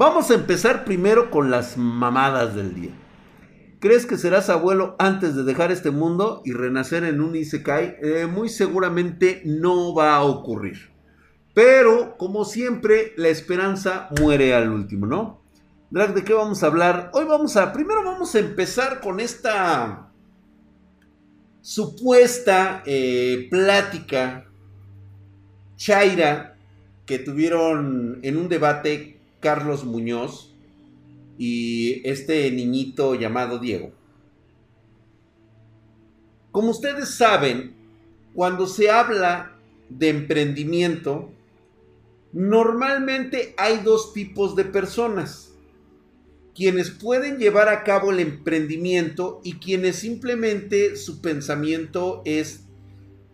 Vamos a empezar primero con las mamadas del día. ¿Crees que serás abuelo antes de dejar este mundo y renacer en un Isekai? Eh, muy seguramente no va a ocurrir. Pero, como siempre, la esperanza muere al último, ¿no? Drag, ¿de qué vamos a hablar? Hoy vamos a, primero vamos a empezar con esta supuesta eh, plática chaira que tuvieron en un debate Carlos Muñoz y este niñito llamado Diego. Como ustedes saben, cuando se habla de emprendimiento, normalmente hay dos tipos de personas. Quienes pueden llevar a cabo el emprendimiento y quienes simplemente su pensamiento es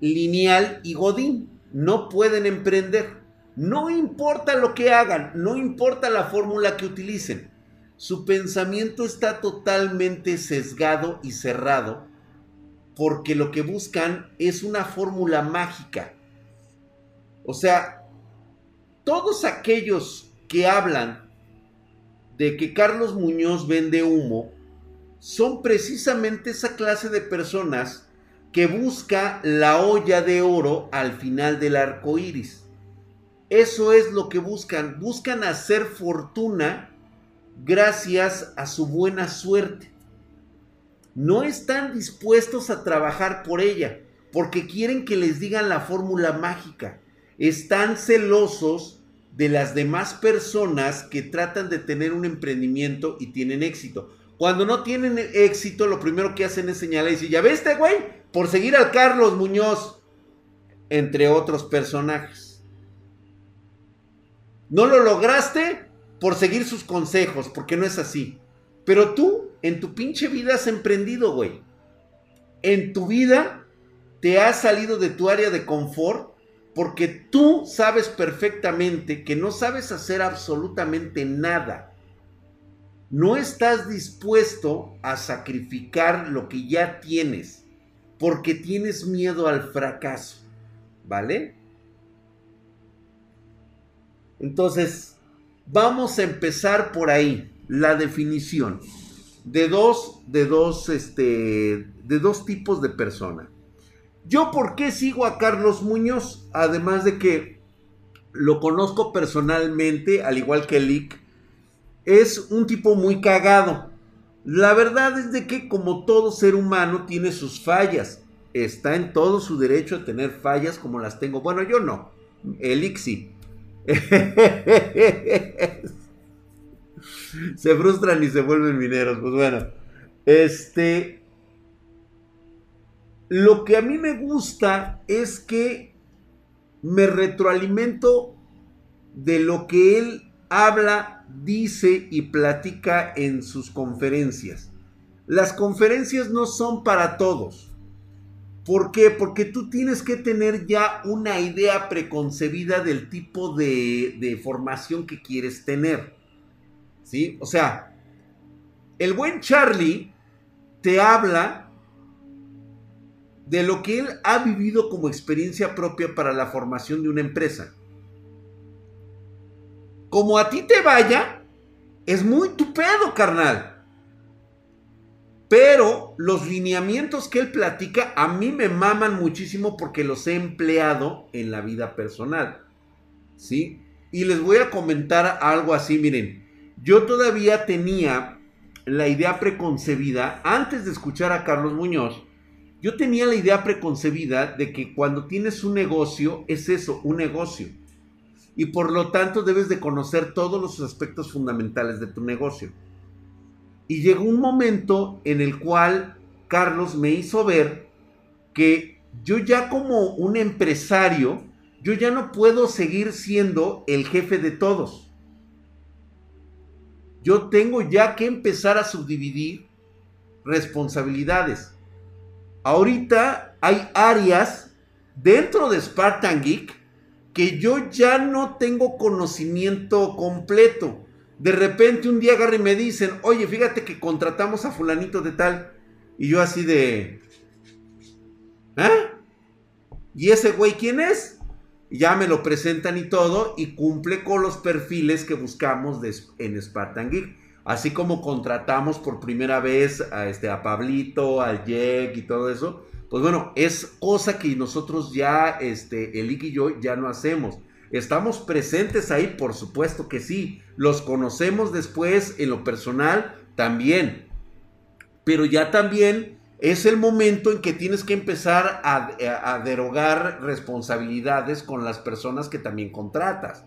lineal y godín. No pueden emprender. No importa lo que hagan, no importa la fórmula que utilicen. Su pensamiento está totalmente sesgado y cerrado porque lo que buscan es una fórmula mágica. O sea, todos aquellos que hablan de que Carlos Muñoz vende humo son precisamente esa clase de personas que busca la olla de oro al final del arco iris. Eso es lo que buscan. Buscan hacer fortuna gracias a su buena suerte. No están dispuestos a trabajar por ella porque quieren que les digan la fórmula mágica. Están celosos de las demás personas que tratan de tener un emprendimiento y tienen éxito. Cuando no tienen éxito, lo primero que hacen es señalar y decir, ya ves, este güey, por seguir al Carlos Muñoz, entre otros personajes. No lo lograste por seguir sus consejos, porque no es así. Pero tú, en tu pinche vida has emprendido, güey. En tu vida te has salido de tu área de confort porque tú sabes perfectamente que no sabes hacer absolutamente nada. No estás dispuesto a sacrificar lo que ya tienes porque tienes miedo al fracaso. ¿Vale? Entonces, vamos a empezar por ahí, la definición de dos, de dos, este, de dos tipos de persona. Yo, ¿por qué sigo a Carlos Muñoz? Además de que lo conozco personalmente, al igual que Lick, es un tipo muy cagado. La verdad es de que como todo ser humano tiene sus fallas. Está en todo su derecho a tener fallas como las tengo. Bueno, yo no. Sí. se frustran y se vuelven mineros. Pues bueno, este. Lo que a mí me gusta es que me retroalimento de lo que él habla, dice y platica en sus conferencias. Las conferencias no son para todos. ¿Por qué? Porque tú tienes que tener ya una idea preconcebida del tipo de, formación que quieres tener. ¿Sí? O sea, el buen Charlie te habla de lo que él ha vivido como experiencia propia para la formación de una empresa. Como a ti te vaya, es muy tu pedo, carnal. Pero los lineamientos que él platica a mí me maman muchísimo porque los he empleado en la vida personal. ¿Sí? Y les voy a comentar algo así, miren. Yo todavía tenía la idea preconcebida, antes de escuchar a Carlos Muñoz, yo tenía la idea preconcebida de que cuando tienes un negocio, es eso, un negocio. Y por lo tanto debes de conocer todos los aspectos fundamentales de tu negocio. Y llegó un momento en el cual Carlos me hizo ver que yo ya como un empresario, yo ya no puedo seguir siendo el jefe de todos. Yo tengo ya que empezar a subdividir responsabilidades. Ahorita hay áreas dentro de Spartan Geek que yo ya no tengo conocimiento completo. De repente un día agarran y me dicen, oye, fíjate que contratamos a fulanito de tal. Y yo así de... ¿Ah? ¿Y ese güey quién es? ya me lo presentan y todo, y cumple con los perfiles que buscamos en Spartan Geek. Así como contratamos por primera vez a, este, a Pablito, Jack y todo eso, pues bueno, es cosa que nosotros ya, este, el y yo ya no hacemos. ¿Estamos presentes ahí? Por supuesto que sí. Los conocemos después en lo personal también. Pero ya también es el momento en que tienes que empezar a, derogar responsabilidades con las personas que también contratas.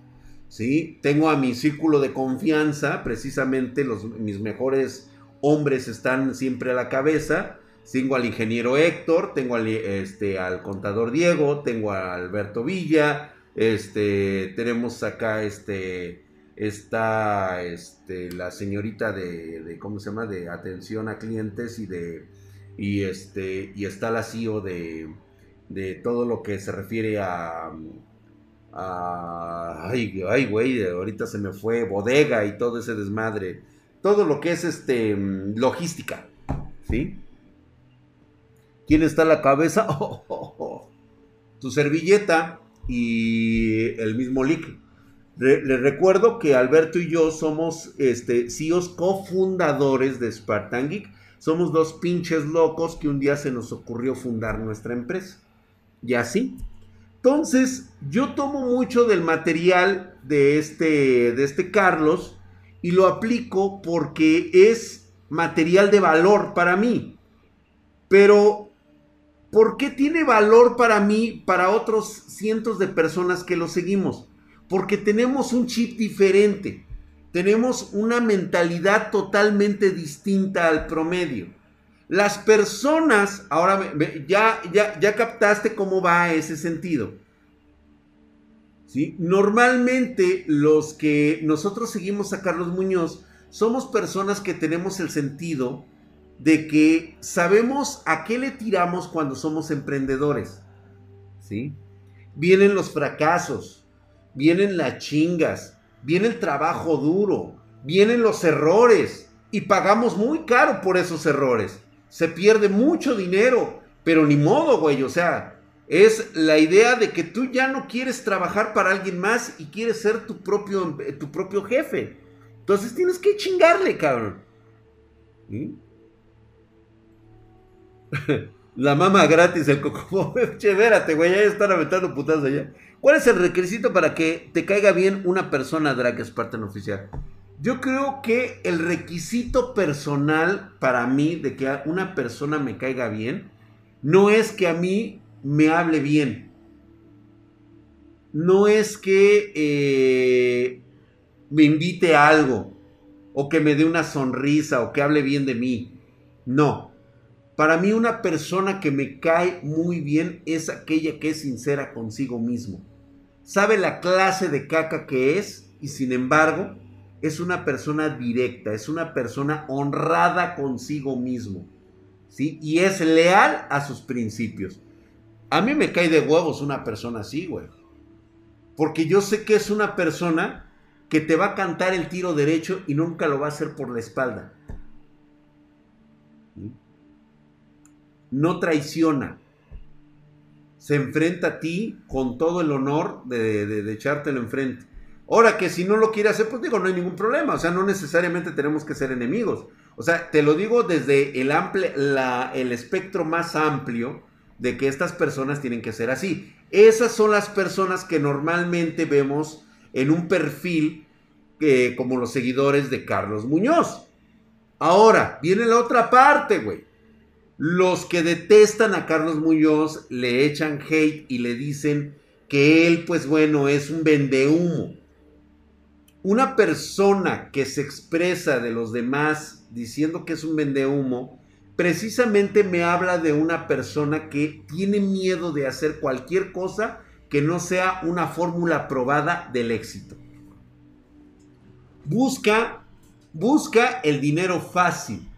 ¿sí? Tengo a mi círculo de confianza, precisamente los, mis mejores hombres están siempre a la cabeza. Tengo al ingeniero Héctor, tengo al, este, al contador Diego, tengo a Alberto Villa, este, tenemos acá este, está este, la señorita de, ¿cómo se llama? De atención a clientes y de, y este, y está la CEO de, de todo lo que se refiere a, a ay, ay, güey, ahorita se me fue, bodega y todo ese desmadre, todo lo que es este, logística, ¿sí? ¿Quién está a la cabeza? Tu servilleta y el mismo Lick. Les recuerdo que Alberto y yo somos este, CEOs cofundadores de Spartan Geek. Somos dos pinches locos que un día se nos ocurrió fundar nuestra empresa. Y así. Entonces, yo tomo mucho del material de este, de este Carlos y lo aplico porque es material de valor para mí. Pero ¿Por qué tiene valor para mí, para otros cientos de personas que lo seguimos? Porque tenemos un chip diferente. Tenemos una mentalidad totalmente distinta al promedio. Las personas, ahora ya, ya, ya captaste cómo va ese sentido. ¿Sí? Normalmente los que nosotros seguimos a Carlos Muñoz somos personas que tenemos el sentido de que sabemos a qué le tiramos cuando somos emprendedores. ¿Sí? Vienen los fracasos, vienen las chingas, viene el trabajo duro, vienen los errores y pagamos muy caro por esos errores. Se pierde mucho dinero, pero ni modo, güey, o sea, es la idea de que tú ya no quieres trabajar para alguien más y quieres ser tu propio, tu propio jefe. Entonces tienes que chingarle, cabrón. ¿Sí? La mama gratis, el coco. che, espérate, güey, ya están aventando putadas allá. ¿Cuál es el requisito para que te caiga bien una persona drag Spartan oficial? Yo creo que el requisito personal para mí de que una persona me caiga bien no es que a mí me hable bien. No es que eh, me invite a algo o que me dé una sonrisa o que hable bien de mí. No. Para mí una persona que me cae muy bien es aquella que es sincera consigo mismo. Sabe la clase de caca que es y sin embargo es una persona directa, es una persona honrada consigo mismo. ¿sí? Y es leal a sus principios. A mí me cae de huevos una persona así, güey. Porque yo sé que es una persona que te va a cantar el tiro derecho y nunca lo va a hacer por la espalda. ¿Sí? No traiciona. Se enfrenta a ti con todo el honor de, de, echártelo enfrente. Ahora que si no lo quiere hacer, pues digo, no hay ningún problema. O sea, no necesariamente tenemos que ser enemigos. O sea, te lo digo desde el, el espectro más amplio de que estas personas tienen que ser así. Esas son las personas que normalmente vemos en un perfil eh, como los seguidores de Carlos Muñoz. Ahora, viene la otra parte, güey. Los que detestan a Carlos Muñoz le echan hate y le dicen que él, pues bueno, es un vendehumo. Una persona que se expresa de los demás diciendo que es un vendehumo, precisamente me habla de una persona que tiene miedo de hacer cualquier cosa que no sea una fórmula probada del éxito. Busca, busca el dinero fácil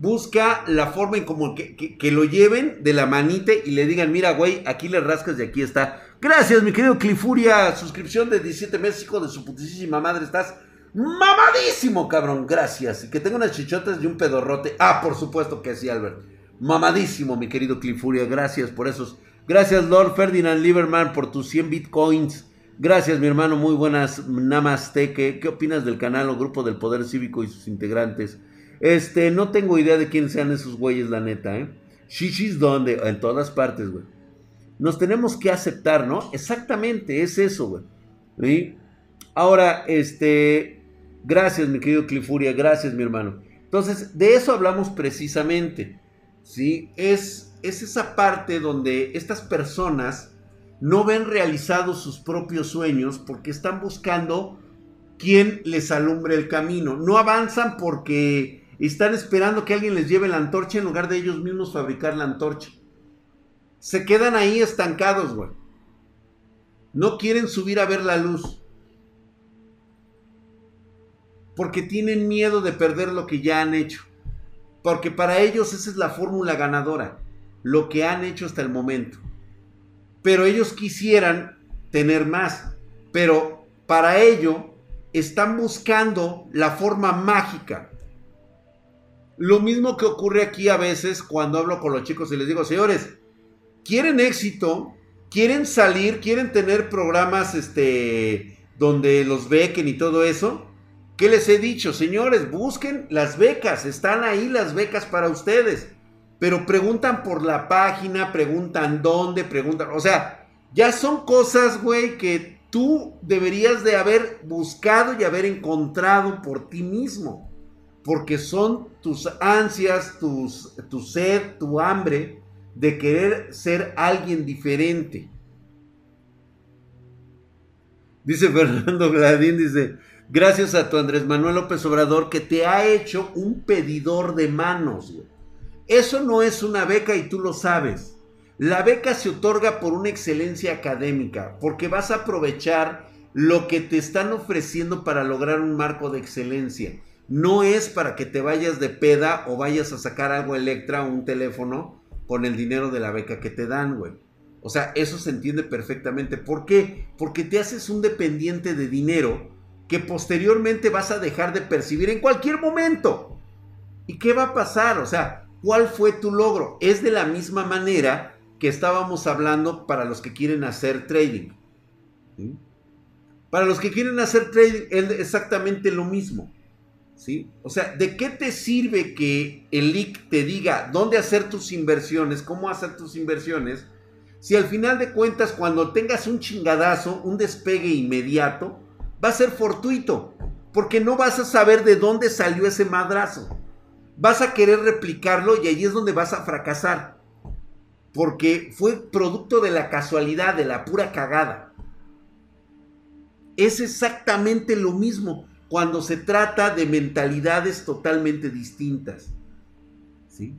busca la forma en como que, lo lleven de la manita y le digan, mira, güey, aquí le rascas y aquí está. Gracias, mi querido Clifuria. Suscripción de 17 meses, hijo de su putísima madre. Estás mamadísimo, cabrón. Gracias. Y que tenga unas chichotas y un pedorrote. Ah, por supuesto que sí, Albert. Mamadísimo, mi querido Clifuria. Gracias por esos Gracias, Lord Ferdinand Lieberman, por tus 100 bitcoins. Gracias, mi hermano. Muy buenas. Namaste. ¿Qué, ¿Qué opinas del canal o grupo del Poder Cívico y sus integrantes? Este, no tengo idea de quién sean esos güeyes, la neta, ¿eh? Shishis, ¿dónde? En todas partes, güey. Nos tenemos que aceptar, ¿no? Exactamente, es eso, güey. ¿Sí? Ahora, este, gracias, mi querido Clifuria, gracias, mi hermano. Entonces, de eso hablamos precisamente, ¿sí? Es, es esa parte donde estas personas no ven realizados sus propios sueños porque están buscando quién les alumbre el camino. No avanzan porque están esperando que alguien les lleve la antorcha en lugar de ellos mismos fabricar la antorcha. Se quedan ahí estancados, güey. No quieren subir a ver la luz. Porque tienen miedo de perder lo que ya han hecho. Porque para ellos esa es la fórmula ganadora. Lo que han hecho hasta el momento. Pero ellos quisieran tener más. Pero para ello están buscando la forma mágica lo mismo que ocurre aquí a veces cuando hablo con los chicos y les digo, señores, quieren éxito, quieren salir, quieren tener programas este, donde los bequen y todo eso. ¿Qué les he dicho? Señores, busquen las becas, están ahí las becas para ustedes. Pero preguntan por la página, preguntan dónde, preguntan, o sea, ya son cosas, güey, que tú deberías de haber buscado y haber encontrado por ti mismo porque son tus ansias, tus, tu sed, tu hambre de querer ser alguien diferente. Dice Fernando Gladín, dice, gracias a tu Andrés Manuel López Obrador que te ha hecho un pedidor de manos. Eso no es una beca y tú lo sabes. La beca se otorga por una excelencia académica, porque vas a aprovechar lo que te están ofreciendo para lograr un marco de excelencia no es para que te vayas de peda o vayas a sacar algo Electra o un teléfono con el dinero de la beca que te dan, güey. O sea, eso se entiende perfectamente. ¿Por qué? Porque te haces un dependiente de dinero que posteriormente vas a dejar de percibir en cualquier momento. ¿Y qué va a pasar? O sea, ¿cuál fue tu logro? Es de la misma manera que estábamos hablando para los que quieren hacer trading. Para los que quieren hacer trading es exactamente lo mismo. O sea, ¿de qué te sirve que el LIC te diga dónde hacer tus inversiones, cómo hacer tus inversiones, si al final de cuentas cuando tengas un chingadazo, un despegue inmediato, va a ser fortuito, porque no vas a saber de dónde salió ese madrazo. Vas a querer replicarlo y ahí es donde vas a fracasar, porque fue producto de la casualidad, de la pura cagada. Es exactamente lo mismo cuando se trata de mentalidades totalmente distintas. ¿Sí?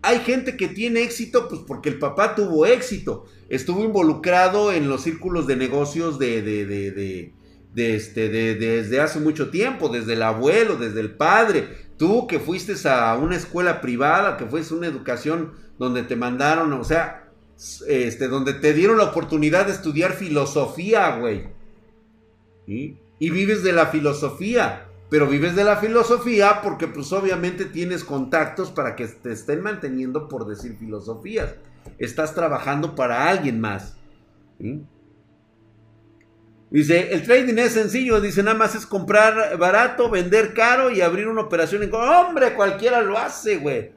Hay gente que tiene éxito, pues porque el papá tuvo éxito. Estuvo involucrado en los círculos de negocios de, de, de, de este, desde hace mucho tiempo, desde el abuelo, desde el padre. Tú que fuiste a una escuela privada, que fuiste a una educación donde te mandaron, o sea, este, donde te dieron la oportunidad de estudiar filosofía, güey. Y vives de la filosofía, pero vives de la filosofía porque pues obviamente tienes contactos para que te estén manteniendo por decir filosofías. Estás trabajando para alguien más. Dice, el trading es sencillo, dice, nada más es comprar barato, vender caro y abrir una operación. Hombre, cualquiera lo hace, güey.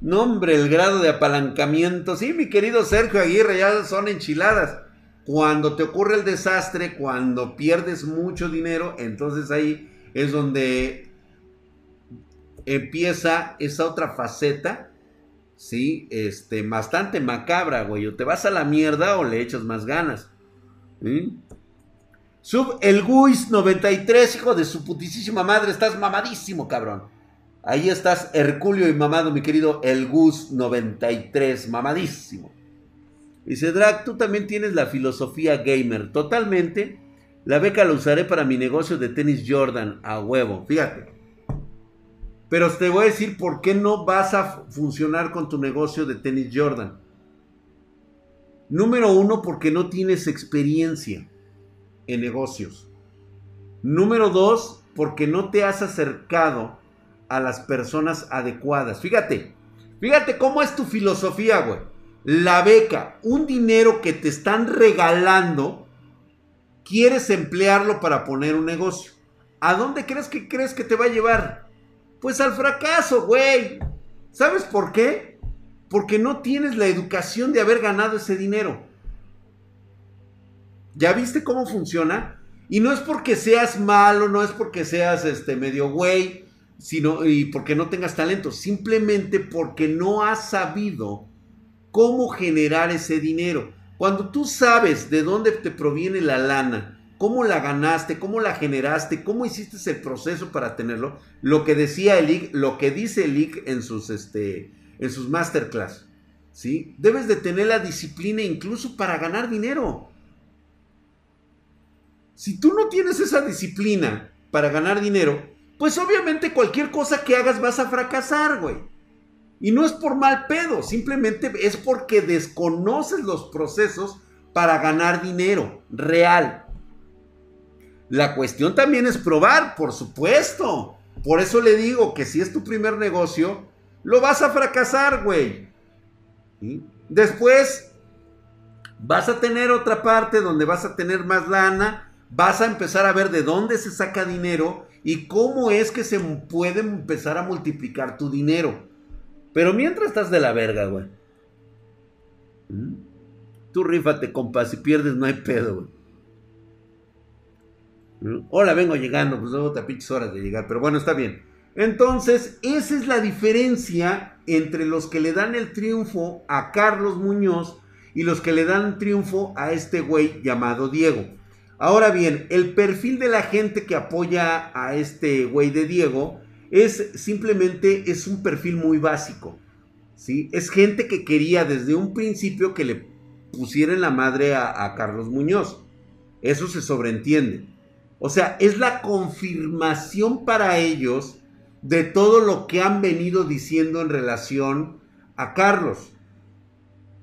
No, hombre, el grado de apalancamiento. Sí, mi querido Sergio Aguirre, ya son enchiladas. Cuando te ocurre el desastre, cuando pierdes mucho dinero, entonces ahí es donde empieza esa otra faceta, ¿sí? Este, bastante macabra, güey. O te vas a la mierda o le echas más ganas. Sub el Guis 93, hijo de su putísima madre, estás mamadísimo, cabrón. Ahí estás, Herculio y mamado, mi querido El Gus 93, mamadísimo. Dice Drag, tú también tienes la filosofía gamer. Totalmente. La beca la usaré para mi negocio de tenis Jordan. A huevo. Fíjate. Pero te voy a decir por qué no vas a funcionar con tu negocio de tenis Jordan. Número uno, porque no tienes experiencia en negocios. Número dos, porque no te has acercado a las personas adecuadas. Fíjate, Fíjate cómo es tu filosofía, güey. La beca, un dinero que te están regalando, quieres emplearlo para poner un negocio. ¿A dónde crees que crees que te va a llevar? Pues al fracaso, güey. ¿Sabes por qué? Porque no tienes la educación de haber ganado ese dinero. ¿Ya viste cómo funciona? Y no es porque seas malo, no es porque seas este medio güey, sino y porque no tengas talento, simplemente porque no has sabido cómo generar ese dinero. Cuando tú sabes de dónde te proviene la lana, cómo la ganaste, cómo la generaste, cómo hiciste el proceso para tenerlo, lo que decía el lo que dice el en sus, este, en sus masterclass, ¿sí? Debes de tener la disciplina incluso para ganar dinero. Si tú no tienes esa disciplina para ganar dinero, pues obviamente cualquier cosa que hagas vas a fracasar, güey. Y no es por mal pedo, simplemente es porque desconoces los procesos para ganar dinero real. La cuestión también es probar, por supuesto. Por eso le digo que si es tu primer negocio, lo vas a fracasar, güey. Después vas a tener otra parte donde vas a tener más lana, vas a empezar a ver de dónde se saca dinero y cómo es que se puede empezar a multiplicar tu dinero. Pero mientras estás de la verga, güey. ¿Mm? Tú rífate, compa, si pierdes no hay pedo, güey. Hola, vengo llegando, pues otra pinches horas de llegar, pero bueno, está bien. Entonces, esa es la diferencia entre los que le dan el triunfo a Carlos Muñoz y los que le dan triunfo a este güey llamado Diego. Ahora bien, el perfil de la gente que apoya a este güey de Diego es simplemente es un perfil muy básico. ¿sí? Es gente que quería desde un principio que le pusieran la madre a, Carlos Muñoz. Eso se sobreentiende. O sea, es la confirmación para ellos de todo lo que han venido diciendo en relación a Carlos.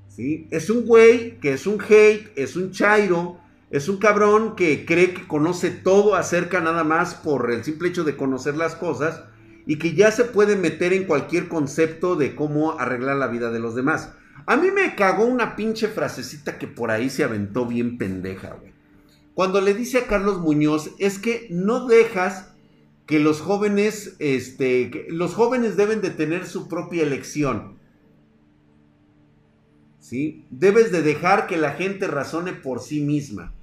¿Sí? Es un güey que es un hate, es un chairo, es un cabrón que cree que conoce todo acerca nada más por el simple hecho de conocer las cosas y que ya se puede meter en cualquier concepto de cómo arreglar la vida de los demás. A mí me cagó una pinche frasecita que por ahí se aventó bien pendeja, güey cuando le dice a Carlos Muñoz es que no dejas que los jóvenes, este, los jóvenes deben de tener su propia elección. ¿Sí? Debes de dejar que la gente razone por sí misma.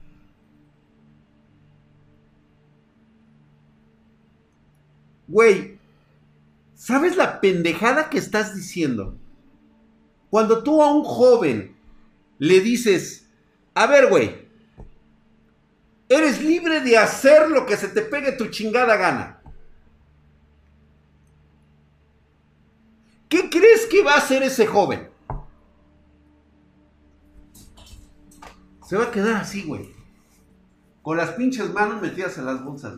Güey, ¿sabes la pendejada que estás diciendo? Cuando tú a un joven le dices, a ver, güey, Eres libre de hacer lo que se te pegue tu chingada gana. ¿Qué crees que va a hacer ese joven? Se va a quedar así, güey. Con las pinches manos metidas en las bolsas.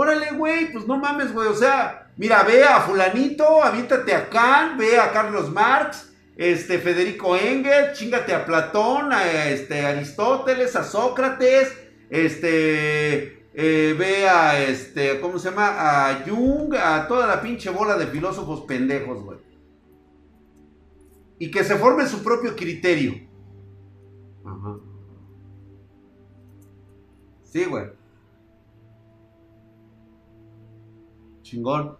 Órale, güey, pues no mames, güey. O sea, mira, ve a fulanito, aviéntate a Kant, ve a Carlos Marx, este, Federico Engel, chingate a Platón, a este, Aristóteles, a Sócrates, este, eh, ve a, este, ¿cómo se llama? A Jung, a toda la pinche bola de filósofos pendejos, güey. Y que se forme su propio criterio. Ajá. Sí, güey. Chingón.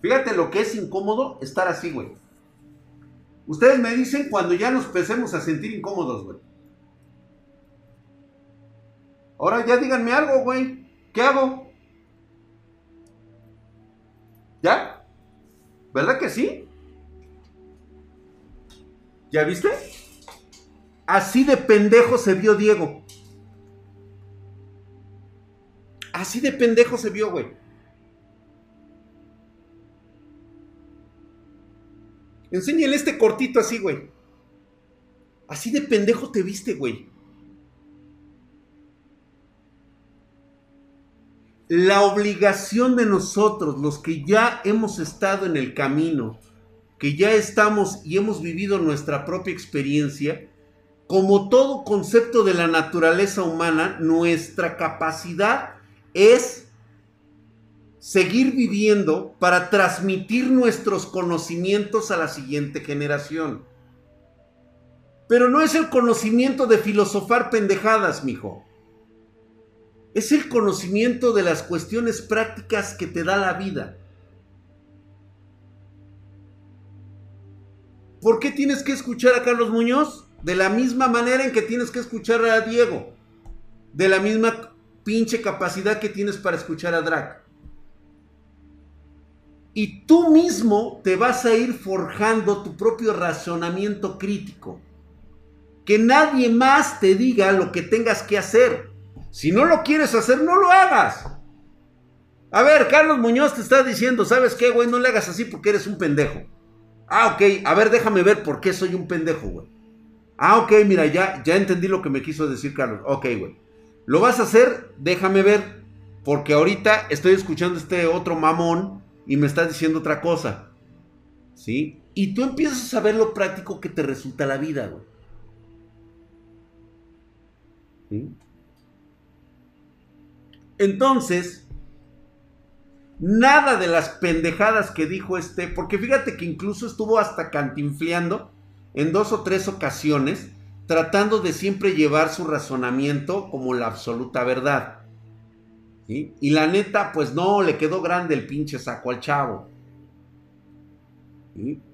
Fíjate lo que es incómodo estar así, güey. Ustedes me dicen cuando ya nos empecemos a sentir incómodos, güey. Ahora ya díganme algo, güey. ¿Qué hago? ¿Ya? ¿Verdad que sí? ¿Ya viste? Así de pendejo se vio Diego. Así de pendejo se vio, güey. Enséñale este cortito así, güey. Así de pendejo te viste, güey. La obligación de nosotros, los que ya hemos estado en el camino, que ya estamos y hemos vivido nuestra propia experiencia, como todo concepto de la naturaleza humana, nuestra capacidad es seguir viviendo para transmitir nuestros conocimientos a la siguiente generación. Pero no es el conocimiento de filosofar pendejadas, mijo. Es el conocimiento de las cuestiones prácticas que te da la vida. ¿Por qué tienes que escuchar a Carlos Muñoz? De la misma manera en que tienes que escuchar a Diego. De la misma pinche capacidad que tienes para escuchar a Drac. Y tú mismo te vas a ir forjando tu propio razonamiento crítico. Que nadie más te diga lo que tengas que hacer. Si no lo quieres hacer, no lo hagas. A ver, Carlos Muñoz te está diciendo, ¿sabes qué, güey? No le hagas así porque eres un pendejo. Ah, ok. A ver, déjame ver por qué soy un pendejo, güey. Ah, ok, mira, ya, ya entendí lo que me quiso decir Carlos. Ok, güey. ¿Lo vas a hacer? Déjame ver. Porque ahorita estoy escuchando este otro mamón y me está diciendo otra cosa. ¿Sí? Y tú empiezas a saber lo práctico que te resulta la vida, güey. Entonces, nada de las pendejadas que dijo este, porque fíjate que incluso estuvo hasta cantinfleando en dos o tres ocasiones, tratando de siempre llevar su razonamiento como la absoluta verdad. Y la neta, pues no, le quedó grande el pinche saco al chavo.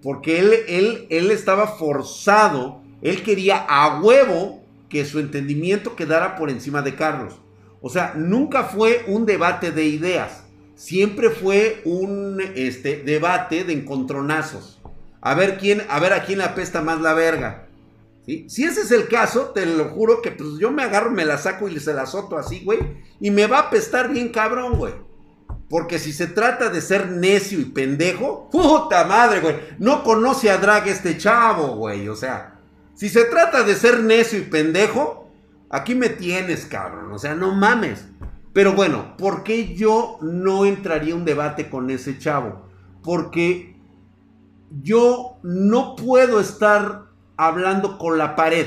Porque él, él, él estaba forzado, él quería a huevo que su entendimiento quedara por encima de Carlos. O sea, nunca fue un debate de ideas, siempre fue un este, debate de encontronazos. A ver quién, a ver a quién le apesta más la verga. Si ese es el caso, te lo juro que pues yo me agarro, me la saco y se la soto así, güey. Y me va a apestar bien cabrón, güey. Porque si se trata de ser necio y pendejo, puta madre, güey. No conoce a Drag este chavo, güey. O sea, si se trata de ser necio y pendejo, aquí me tienes, cabrón. O sea, no mames. Pero bueno, ¿por qué yo no entraría un debate con ese chavo? Porque yo no puedo estar hablando con la pared.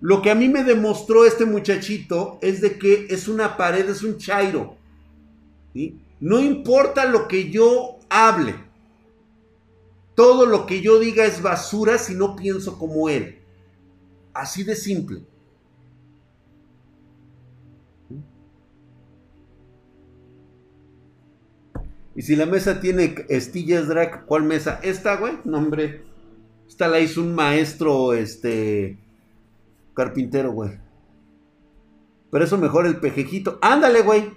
Lo que a mí me demostró este muchachito es de que es una pared, es un chairo. No importa lo que yo hable. Todo lo que yo diga es basura si no pienso como él. Así de simple. Y si la mesa tiene estillas drag, ¿cuál mesa? Esta, güey. No, hombre. Esta la hizo un maestro, este, carpintero, güey. Pero eso mejor el pejejito. Ándale, güey.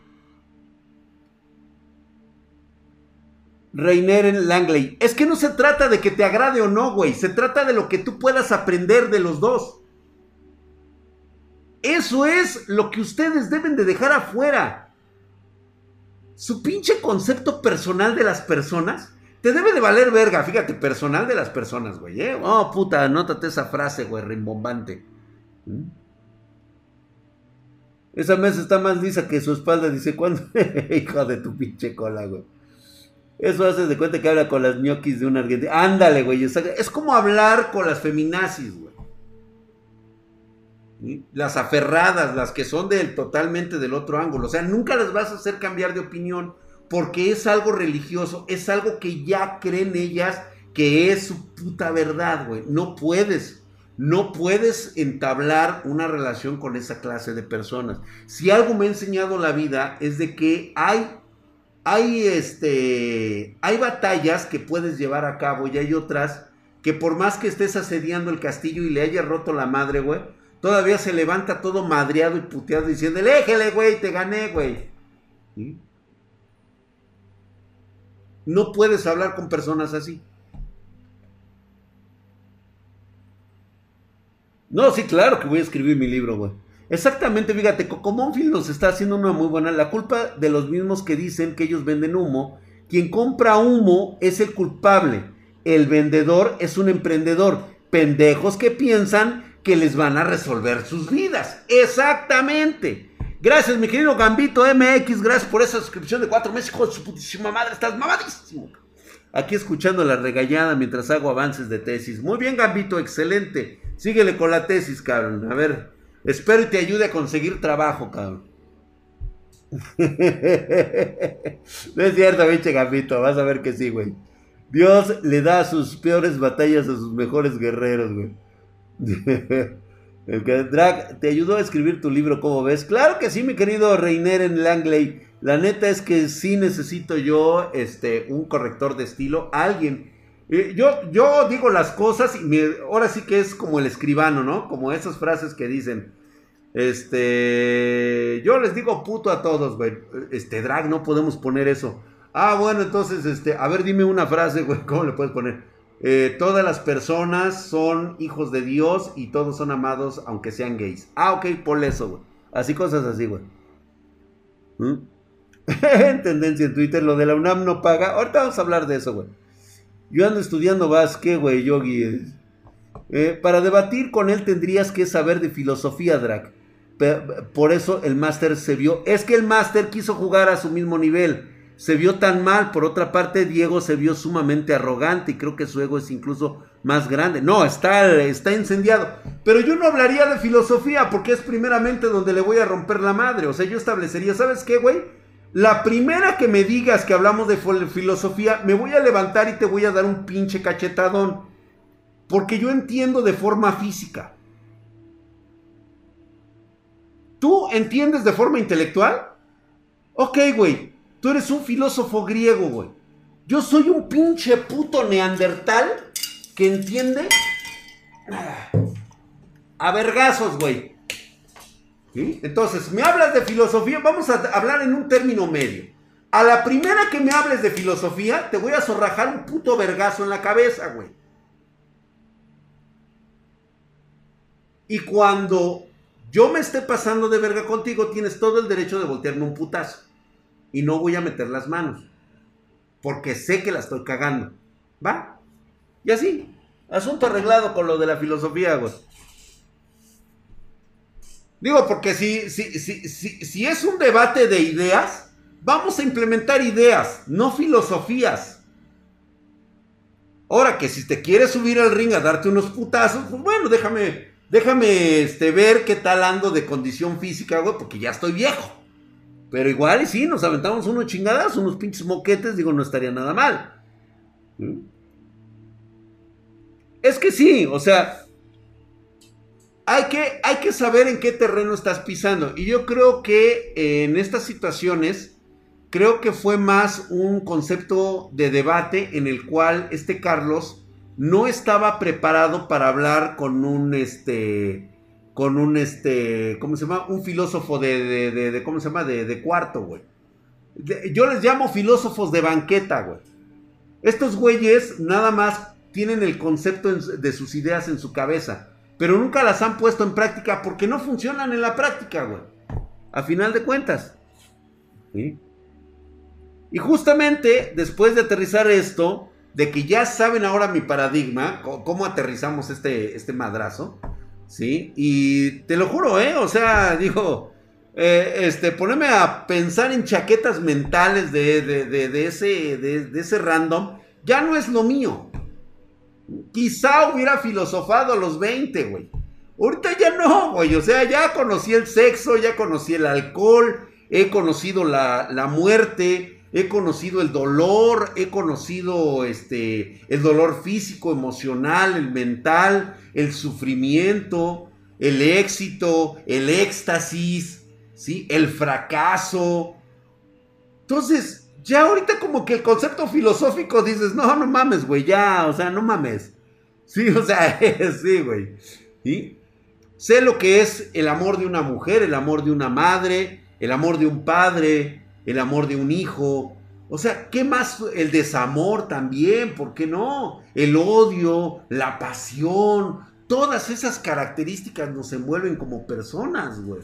Reiner Langley. Es que no se trata de que te agrade o no, güey. Se trata de lo que tú puedas aprender de los dos. Eso es lo que ustedes deben de dejar afuera. Su pinche concepto personal de las personas te debe de valer verga, fíjate, personal de las personas, güey. ¿eh? Oh, puta, anótate esa frase, güey, rimbombante. ¿Mm? Esa mesa está más lisa que su espalda, dice, ¿cuándo? Hijo de tu pinche cola, güey. Eso hace de cuenta que habla con las ñoquis de un argentino. Ándale, güey. Es como hablar con las feminazis, güey. Las aferradas, las que son del, totalmente del otro ángulo. O sea, nunca las vas a hacer cambiar de opinión porque es algo religioso, es algo que ya creen ellas que es su puta verdad, güey. No puedes, no puedes entablar una relación con esa clase de personas. Si algo me ha enseñado la vida es de que hay, hay, este, hay batallas que puedes llevar a cabo y hay otras que por más que estés asediando el castillo y le haya roto la madre, güey, todavía se levanta todo madreado y puteado diciendo, éjele, güey, te gané, güey. ¿Sí? No puedes hablar con personas así. No, sí, claro que voy a escribir mi libro, güey. Exactamente, fíjate, Coco Monfield nos está haciendo una muy buena. La culpa de los mismos que dicen que ellos venden humo. Quien compra humo es el culpable. El vendedor es un emprendedor. Pendejos que piensan que les van a resolver sus vidas. Exactamente. Gracias, mi querido Gambito MX. Gracias por esa suscripción de cuatro meses. Hijo de su putísima madre, estás mamadísimo. Aquí escuchando la regallada mientras hago avances de tesis. Muy bien, Gambito, excelente. Síguele con la tesis, cabrón. A ver, espero y te ayude a conseguir trabajo, cabrón. no es cierto, pinche gambito. Vas a ver que sí, güey. Dios le da sus peores batallas a sus mejores guerreros, güey. Drag te ayudó a escribir tu libro, ¿cómo ves? Claro que sí, mi querido Reiner en Langley. La neta es que sí necesito yo este, un corrector de estilo, alguien. Eh, yo, yo digo las cosas y ahora sí que es como el escribano, ¿no? Como esas frases que dicen. Este, yo les digo puto a todos, güey. Este, drag, no podemos poner eso. Ah, bueno, entonces, este, a ver, dime una frase, güey, ¿cómo le puedes poner? Eh, todas las personas son hijos de Dios y todos son amados aunque sean gays. Ah, ok, por eso, güey. Así cosas así, güey. ¿Mm? en tendencia en Twitter, lo de la UNAM no paga. Ahorita vamos a hablar de eso, güey. Yo ando estudiando básquet, güey, yogi. Eh, para debatir con él tendrías que saber de filosofía, Drag. Por eso el máster se vio. Es que el máster quiso jugar a su mismo nivel se vio tan mal. Por otra parte, Diego se vio sumamente arrogante y creo que su ego es incluso más grande. No, está, está incendiado. Pero yo no hablaría de filosofía porque es primeramente donde le voy a romper la madre. O sea, yo establecería, ¿sabes qué, güey? La primera que me digas que hablamos de filosofía, me voy a levantar y te voy a dar un pinche cachetadón. Porque yo entiendo de forma física. ¿Tú entiendes de forma intelectual? Ok, güey. Tú eres un filósofo griego, güey. Yo soy un pinche puto neandertal que entiende a vergazos, güey. Entonces, me hablas de filosofía, vamos a hablar en un término medio. A la primera que me hables de filosofía, te voy a zorrajar un puto vergazo en la cabeza, güey. Y cuando yo me esté pasando de verga contigo, tienes todo el derecho de voltearme un putazo y no voy a meter las manos. Porque sé que la estoy cagando. ¿Va? Y así. Asunto arreglado con lo de la filosofía, güey. Digo, porque si, si, si, si, es un debate de ideas, vamos a implementar ideas, no filosofías. Ahora que si te quieres subir al ring a darte unos putazos, pues bueno, déjame, déjame este, ver qué tal ando de condición física, güey, porque ya estoy viejo. Pero igual y sí, nos aventamos unos chingadas, unos pinches moquetes, digo, no estaría nada mal. ¿Mm? Es que sí, o sea, hay que, hay que saber en qué terreno estás pisando. Y yo creo que en estas situaciones, creo que fue más un concepto de debate en el cual este Carlos no estaba preparado para hablar con un, este, con un, este, ¿cómo se llama? Un filósofo de, de, ¿cómo se llama? De, cuarto, güey. yo les llamo filósofos de banqueta, güey. Estos güeyes nada más tienen el concepto de sus ideas en su cabeza, pero nunca las han puesto en práctica porque no funcionan en la práctica, güey. A final de cuentas. Y justamente después de aterrizar esto, de que ya saben ahora mi paradigma, cómo aterrizamos este, este madrazo, ¿sí? Y te lo juro, ¿eh? O sea, digo, eh, este, ponerme a pensar en chaquetas mentales de, de, ese, de, ese random, ya no es lo mío. Quizá hubiera filosofado a los 20, güey. Ahorita ya no, güey. O sea, ya conocí el sexo, ya conocí el alcohol, he conocido la, la muerte, he conocido el dolor, he conocido este, el dolor físico, emocional, el mental, el sufrimiento, el éxito, el éxtasis, ¿sí? el fracaso. Entonces, ya ahorita como que el concepto filosófico dices, no, no mames, güey, ya, o sea, no mames. Sí, o sea, sí, güey. ¿Sí? Sé lo que es el amor de una mujer, el amor de una madre, el amor de un padre, el amor de un hijo. O sea, ¿qué más? El desamor también, ¿por qué no? El odio, la pasión, todas esas características nos envuelven como personas, güey.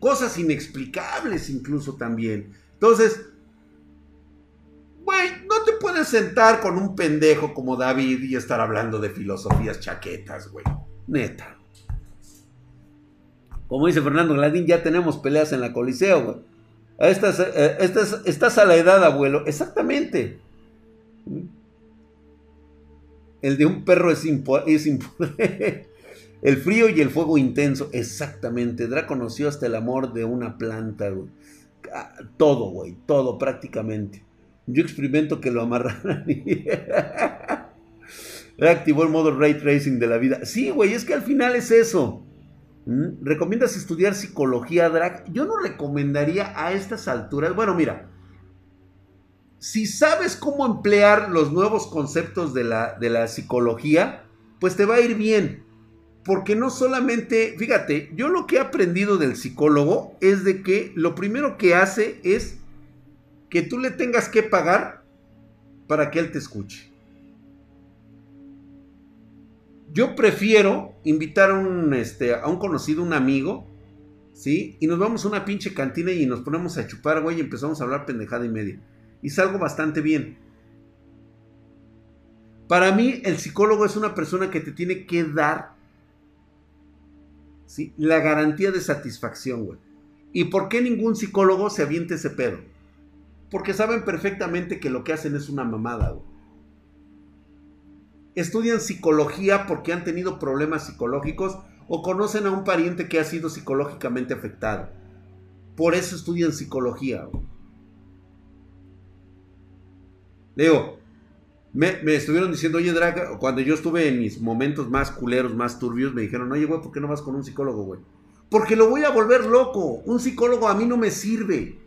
Cosas inexplicables incluso también. Entonces, güey, no te puedes sentar con un pendejo como David y estar hablando de filosofías chaquetas, güey. Neta. Como dice Fernando Gladín, ya tenemos peleas en la Coliseo, güey. Estás, eh, estás, a la edad, abuelo. Exactamente. El de un perro es, es El frío y el fuego intenso. Exactamente. Dra conoció hasta el amor de una planta, ah, todo, güey, todo prácticamente. Yo experimento que lo amarran y... Reactivó el modo ray tracing de la vida. Sí, güey, es que al final es eso. ¿Mm? ¿Recomiendas estudiar psicología, Drag? Yo no recomendaría a estas alturas. Bueno, mira, si sabes cómo emplear los nuevos conceptos de la, de la psicología, pues te va a ir bien. Porque no solamente, fíjate, yo lo que he aprendido del psicólogo es de que lo primero que hace es que tú le tengas que pagar para que él te escuche. Yo prefiero invitar a un, este, a un conocido, un amigo, ¿sí? Y nos vamos a una pinche cantina y nos ponemos a chupar, güey, y empezamos a hablar pendejada y media y salgo bastante bien. Para mí, el psicólogo es una persona que te tiene que dar ¿sí? la garantía de satisfacción, güey. ¿Y por qué ningún psicólogo se aviente ese pedo? Porque saben perfectamente que lo que hacen es una mamada, güey. Estudian psicología porque han tenido problemas psicológicos o conocen a un pariente que ha sido psicológicamente afectado. Por eso estudian psicología. Leo, me, estuvieron diciendo, oye, Draga, cuando yo estuve en mis momentos más culeros, más turbios, me dijeron, oye, güey, ¿por qué no vas con un psicólogo, güey? Porque lo voy a volver loco. Un psicólogo a mí no me sirve.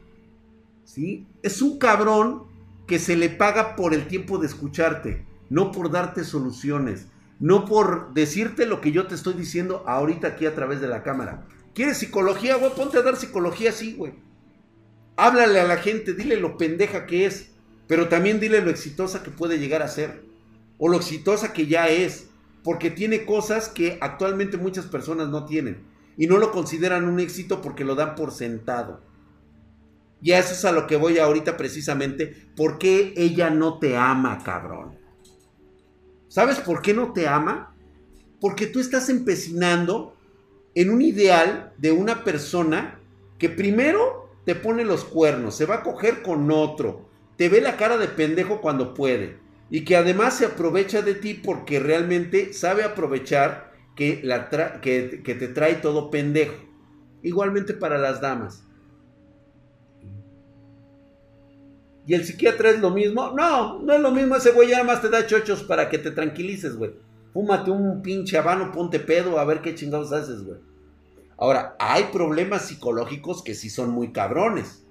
¿Sí? Es un cabrón que se le paga por el tiempo de escucharte, no por darte soluciones, no por decirte lo que yo te estoy diciendo ahorita aquí a través de la cámara. ¿Quieres psicología, güey? Ponte a dar psicología así, güey. Háblale a la gente, dile lo pendeja que es. Pero también dile lo exitosa que puede llegar a ser. O lo exitosa que ya es. Porque tiene cosas que actualmente muchas personas no tienen. Y no lo consideran un éxito porque lo dan por sentado. Y eso es a lo que voy ahorita precisamente. ¿Por qué ella no te ama, cabrón? ¿Sabes por qué no te ama? Porque tú estás empecinando en un ideal de una persona que primero te pone los cuernos, se va a coger con otro, te ve la cara de pendejo cuando puede. Y que además se aprovecha de ti porque realmente sabe aprovechar que, la que, que te trae todo pendejo. Igualmente para las damas. ¿Y el psiquiatra es lo mismo? No, no es lo mismo. Ese güey ya más te da chochos para que te tranquilices, güey. Fúmate un pinche habano, ponte pedo, a ver qué chingados haces, güey. Ahora, hay problemas psicológicos que sí son muy cabrones.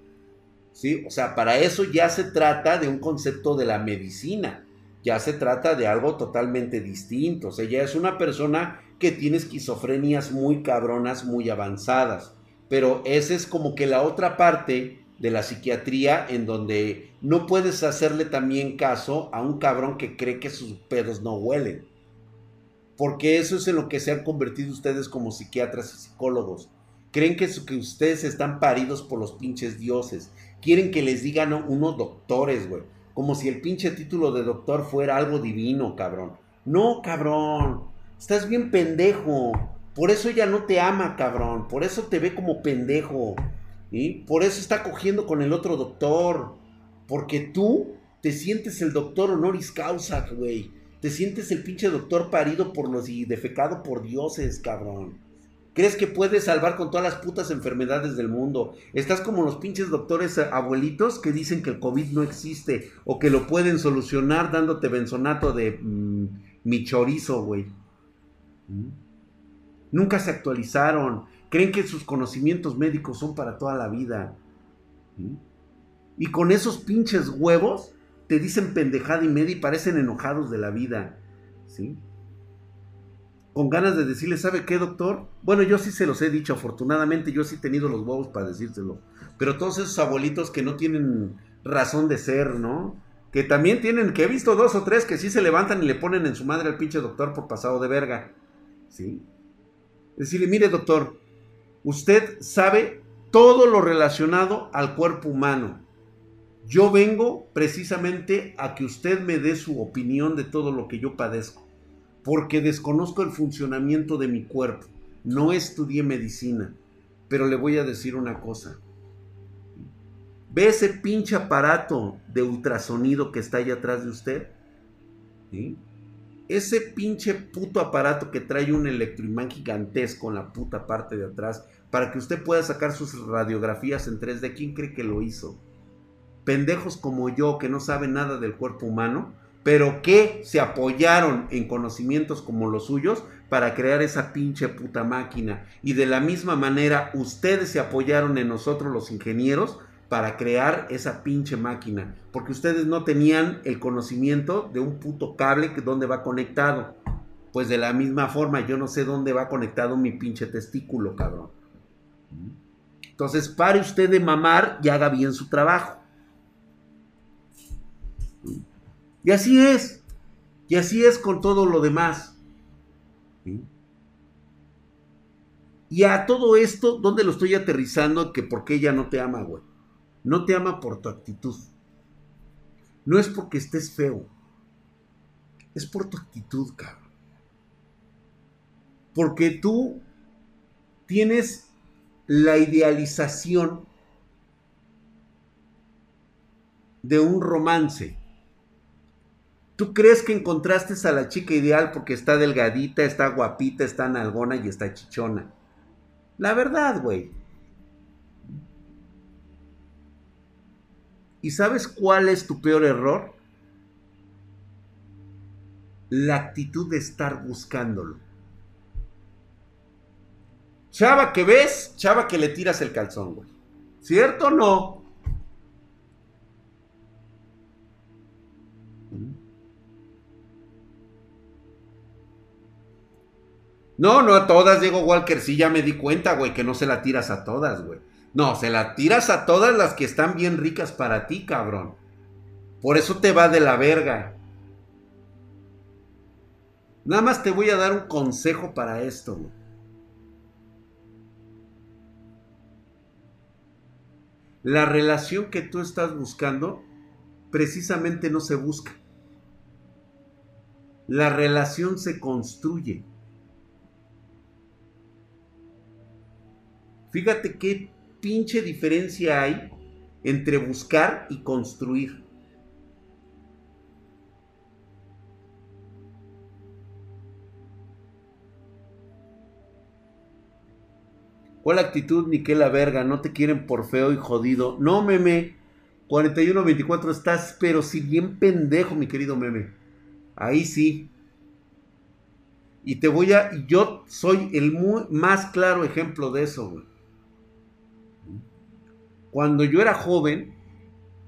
¿sí? O sea, para eso ya se trata de un concepto de la medicina, ya se trata de algo totalmente distinto, o sea, ya es una persona que tiene esquizofrenias muy cabronas, muy avanzadas, pero esa es como que la otra parte de la psiquiatría en donde no puedes hacerle también caso a un cabrón que cree que sus pedos no huelen. Porque eso es en lo que se han convertido ustedes como psiquiatras y psicólogos. Creen que, que ustedes están paridos por los pinches dioses quieren que les digan unos doctores, güey. Como si el pinche título de doctor fuera algo divino, cabrón. No, cabrón. Estás bien pendejo. Por eso ella no te ama, cabrón. Por eso te ve como pendejo. Por eso está cogiendo con el otro doctor. Porque tú te sientes el doctor honoris causa, güey. Te sientes el pinche doctor parido por los y defecado por dioses, cabrón. ¿Crees que puedes salvar con todas las putas enfermedades del mundo? Estás como los pinches doctores abuelitos que dicen que el COVID no existe o que lo pueden solucionar dándote benzonato de mm, mi chorizo, güey. ¿Mm? Nunca se actualizaron. Creen que sus conocimientos médicos son para toda la vida. ¿Mm? Y con esos pinches huevos te dicen pendejada y media y parecen enojados de la vida. ¿Sí? con ganas de decirle, ¿sabe qué, doctor? Bueno, yo sí se los he dicho, afortunadamente yo sí he tenido los huevos para decírselo. Pero todos esos abuelitos que no tienen razón de ser, ¿no? Que también tienen, que he visto dos o tres que sí se levantan y le ponen en su madre al pinche doctor por pasado de verga. ¿Sí? Decirle, mire doctor, usted sabe todo lo relacionado al cuerpo humano. Yo vengo precisamente a que usted me dé su opinión de todo lo que yo padezco porque desconozco el funcionamiento de mi cuerpo. No estudié medicina, pero le voy a decir una cosa. ¿Ve ese pinche aparato de ultrasonido que está ahí atrás de usted? Ese pinche puto aparato que trae un electroimán gigantesco en la puta parte de atrás para que usted pueda sacar sus radiografías en 3D. ¿Quién cree que lo hizo? Pendejos como yo que no saben nada del cuerpo humano, pero que se apoyaron en conocimientos como los suyos para crear esa pinche puta máquina. Y de la misma manera, ustedes se apoyaron en nosotros los ingenieros para crear esa pinche máquina. Porque ustedes no tenían el conocimiento de un puto cable que dónde va conectado. Pues de la misma forma, yo no sé dónde va conectado mi pinche testículo, cabrón. Entonces, pare usted de mamar y haga bien su trabajo. Y así es. Y así es con todo lo demás. Y a todo esto, ¿dónde lo estoy aterrizando? Que porque ella no te ama, güey. No te ama por tu actitud. No es porque estés feo. Es por tu actitud, cabrón. Porque tú tienes la idealización de un romance. Tú crees que encontraste a la chica ideal porque está delgadita, está guapita, está nalgona y está chichona. La verdad, güey. ¿Y sabes cuál es tu peor error? La actitud de estar buscándolo. Chava que ves, chava que le tiras el calzón, güey. ¿Cierto o no? No, no a todas, Diego Walker. Sí, ya me di cuenta, güey, que no se la tiras a todas, güey. No, se la tiras a todas las que están bien ricas para ti, cabrón. Por eso te va de la verga. Nada más te voy a dar un consejo para esto, güey. La relación que tú estás buscando precisamente no se busca. La relación se construye. Fíjate qué pinche diferencia hay entre buscar y construir. ¿Cuál actitud ni qué la verga? No te quieren por feo y jodido. No, meme. 41-24 estás, pero si bien pendejo, mi querido meme. Ahí sí. Y te voy a. Yo soy el más claro ejemplo de eso, güey. Cuando yo era joven,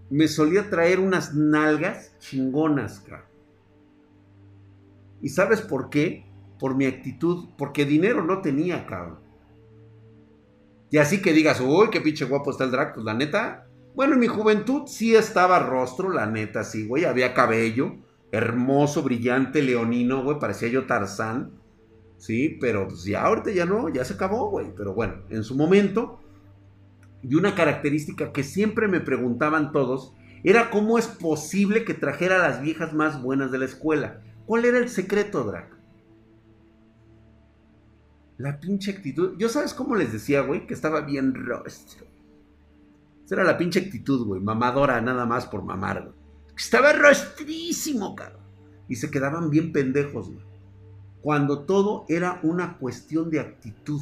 me solía traer unas nalgas chingonas, cara. ¿Y sabes por qué? Por mi actitud, porque dinero no tenía, cabrón. Y así que digas, uy, qué pinche guapo está el drag, pues la neta. Bueno, en mi juventud sí estaba rostro, la neta, sí, güey. Había cabello, hermoso, brillante, leonino, güey. Parecía yo Tarzán. Sí, pero pues ya ahorita ya no, ya se acabó, güey. Pero bueno, en su momento y una característica que siempre me preguntaban todos era cómo es posible que trajera a las viejas más buenas de la escuela. ¿Cuál era el secreto, Drac? La pinche actitud. Yo sabes cómo les decía, güey, que estaba bien rostro. Esa era la pinche actitud, güey. Mamadora nada más por mamar, güey. Estaba rostrísimo, cabrón. Y se quedaban bien pendejos, güey. Cuando todo era una cuestión de actitud.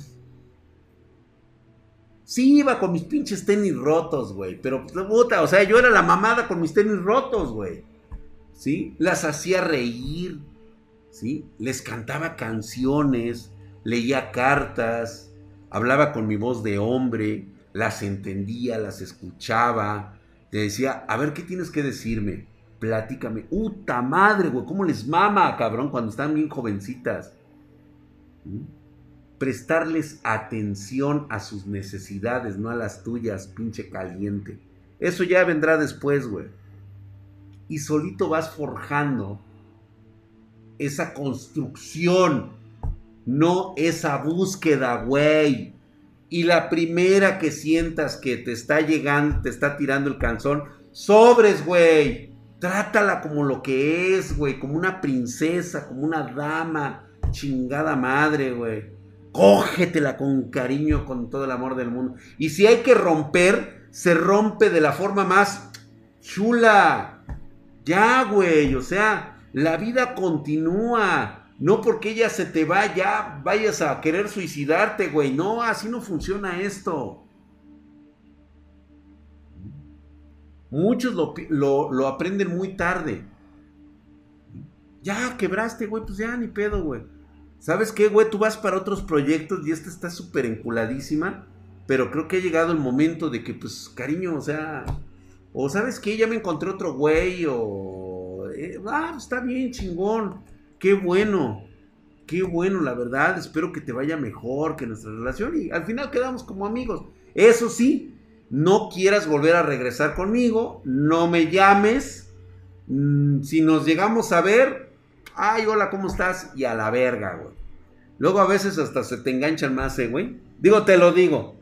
Sí, iba con mis pinches tenis rotos, güey. Pero, puta, o sea, yo era la mamada con mis tenis rotos, güey. ¿Sí? Las hacía reír. ¿Sí? Les cantaba canciones. Leía cartas. Hablaba con mi voz de hombre. Las entendía, las escuchaba. Te decía, a ver, ¿qué tienes que decirme? Platícame. ¡Uta madre, güey! ¿Cómo les mama, cabrón, cuando están bien jovencitas? ¿Mm? prestarles atención a sus necesidades, no a las tuyas, pinche caliente. Eso ya vendrá después, güey. Y solito vas forjando esa construcción, no esa búsqueda, güey. Y la primera que sientas que te está llegando, te está tirando el canzón, sobres, güey. Trátala como lo que es, güey, como una princesa, como una dama, chingada madre, güey cógetela con cariño, con todo el amor del mundo. Y si hay que romper, se rompe de la forma más chula. Ya, güey, o sea, la vida continúa. No porque ella se te vaya, vayas a querer suicidarte, güey. No, así no funciona esto. Muchos lo, lo, aprenden muy tarde. Ya quebraste, güey, pues ya ni pedo, güey. ¿Sabes qué, güey? Tú vas para otros proyectos y esta está súper enculadísima. Pero creo que ha llegado el momento de que, pues, cariño, o sea. O sabes qué, ya me encontré otro güey. O. Eh, ah, está bien, chingón. Qué bueno. Qué bueno, la verdad. Espero que te vaya mejor que nuestra relación. Y al final quedamos como amigos. Eso sí, no quieras volver a regresar conmigo, no me llames. Mm, si nos llegamos a ver, ay, hola, ¿cómo estás? Y a la verga, güey. Luego a veces hasta se te enganchan más, ¿eh, güey? Digo, te lo digo.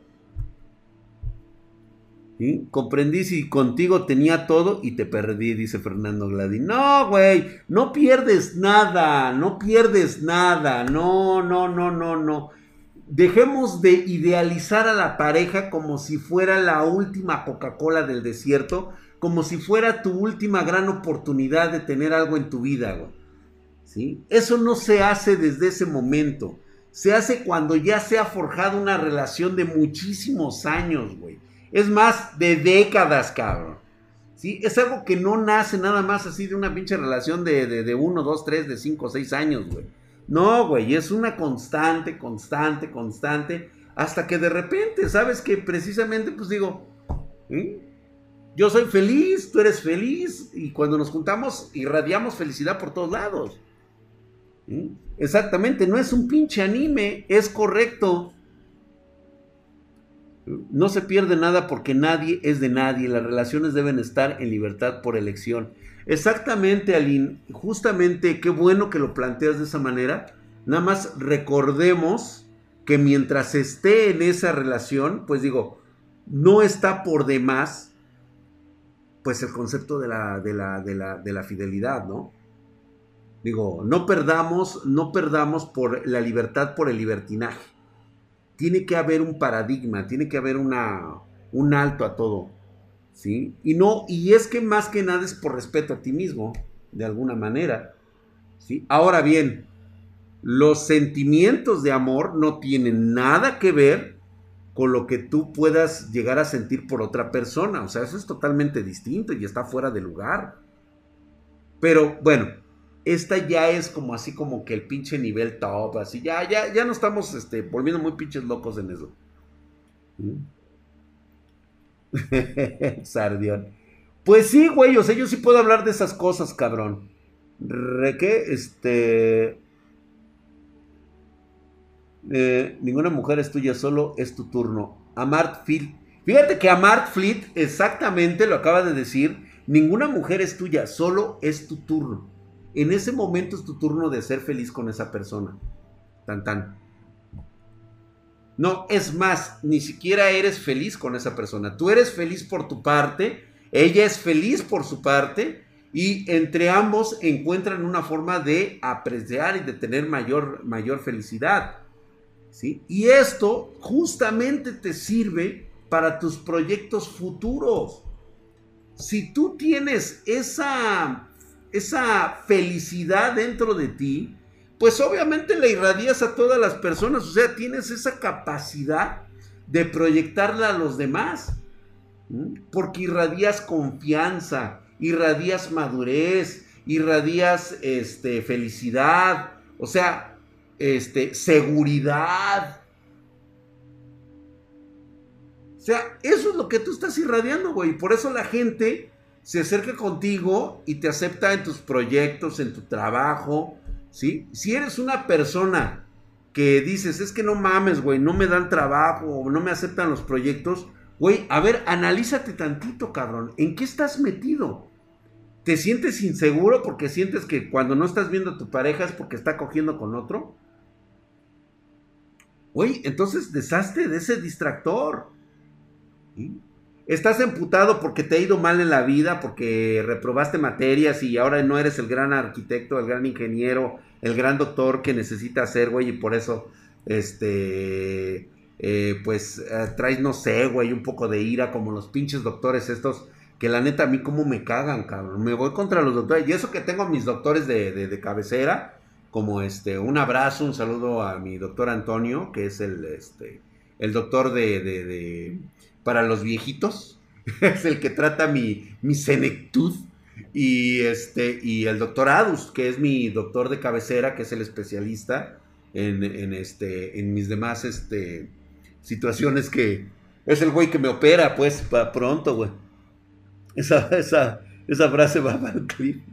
Comprendí si contigo tenía todo y te perdí, dice Fernando Gladys. No, güey, no pierdes nada, no pierdes nada, no, no, no, no, no. Dejemos de idealizar a la pareja como si fuera la última Coca-Cola del desierto, como si fuera tu última gran oportunidad de tener algo en tu vida, güey. ¿Sí? Eso no se hace desde ese momento. Se hace cuando ya se ha forjado una relación de muchísimos años, güey. Es más, de décadas, cabrón. ¿Sí? Es algo que no nace nada más así de una pinche relación de, de, de uno, dos, tres, de cinco, seis años, güey. No, güey, es una constante, constante, constante, hasta que de repente, ¿sabes? Que precisamente, pues digo, yo soy feliz, tú eres feliz, y cuando nos juntamos, irradiamos felicidad por todos lados. Exactamente, no es un pinche anime, es correcto. No se pierde nada porque nadie es de nadie, las relaciones deben estar en libertad por elección. Exactamente, Aline. Justamente, qué bueno que lo planteas de esa manera. Nada más recordemos que mientras esté en esa relación, pues digo, no está por demás, pues el concepto de la, de la, de la, de la fidelidad, ¿no? Digo, no perdamos, no perdamos por la libertad por el libertinaje. Tiene que haber un paradigma, tiene que haber una, un alto a todo. ¿sí? Y no, y es que más que nada es por respeto a ti mismo, de alguna manera, ¿sí? Ahora bien, los sentimientos de amor no tienen nada que ver con lo que tú puedas llegar a sentir por otra persona, o sea, eso es totalmente distinto y está fuera de lugar. Pero bueno, esta ya es como así como que el pinche nivel top, así ya ya ya no estamos este volviendo muy pinches locos en eso. ¿Mm? Sardión. Pues sí, güey, o sea, yo sí puedo hablar de esas cosas, cabrón. ¿Re qué? Este. Eh, ninguna mujer es tuya, solo es tu turno. Amart Fleet. Fíjate que Amart Fleet exactamente lo acaba de decir. Ninguna mujer es tuya, solo es tu turno. En ese momento es tu turno de ser feliz con esa persona. Tan tan. No, es más, ni siquiera eres feliz con esa persona. Tú eres feliz por tu parte, ella es feliz por su parte y entre ambos encuentran una forma de apreciar y de tener mayor, mayor felicidad. ¿sí? Y esto justamente te sirve para tus proyectos futuros. Si tú tienes esa, esa felicidad dentro de ti, pues obviamente la irradias a todas las personas, o sea, tienes esa capacidad de proyectarla a los demás, porque irradias confianza, irradias madurez, irradias este, felicidad, o sea, este, seguridad. O sea, eso es lo que tú estás irradiando, güey. Por eso la gente se acerca contigo y te acepta en tus proyectos, en tu trabajo, si eres una persona que dices, es que no mames, güey, no me dan trabajo o no me aceptan los proyectos, güey, a ver, analízate tantito, cabrón. ¿En qué estás metido? ¿Te sientes inseguro porque sientes que cuando no estás viendo a tu pareja es porque está cogiendo con otro? Güey, entonces deshazte de ese distractor. Estás emputado porque te ha ido mal en la vida, porque reprobaste materias y ahora no eres el gran arquitecto, el gran ingeniero, el gran doctor que necesitas ser, güey, y por eso, este, eh, pues eh, traes, no sé, güey, un poco de ira, como los pinches doctores estos, que la neta a mí como me cagan, cabrón. Me voy contra los doctores. Y eso que tengo a mis doctores de, de, cabecera, como este, un abrazo, un saludo a mi doctor Antonio, que es el, este, el doctor de, de, para los viejitos, es el que trata mi, mi senectud. Y, este, y el doctor Adus, que es mi doctor de cabecera, que es el especialista en, en, este, en mis demás este, situaciones que es el güey que me opera, pues, para pronto, güey. Esa, esa, esa frase va para el.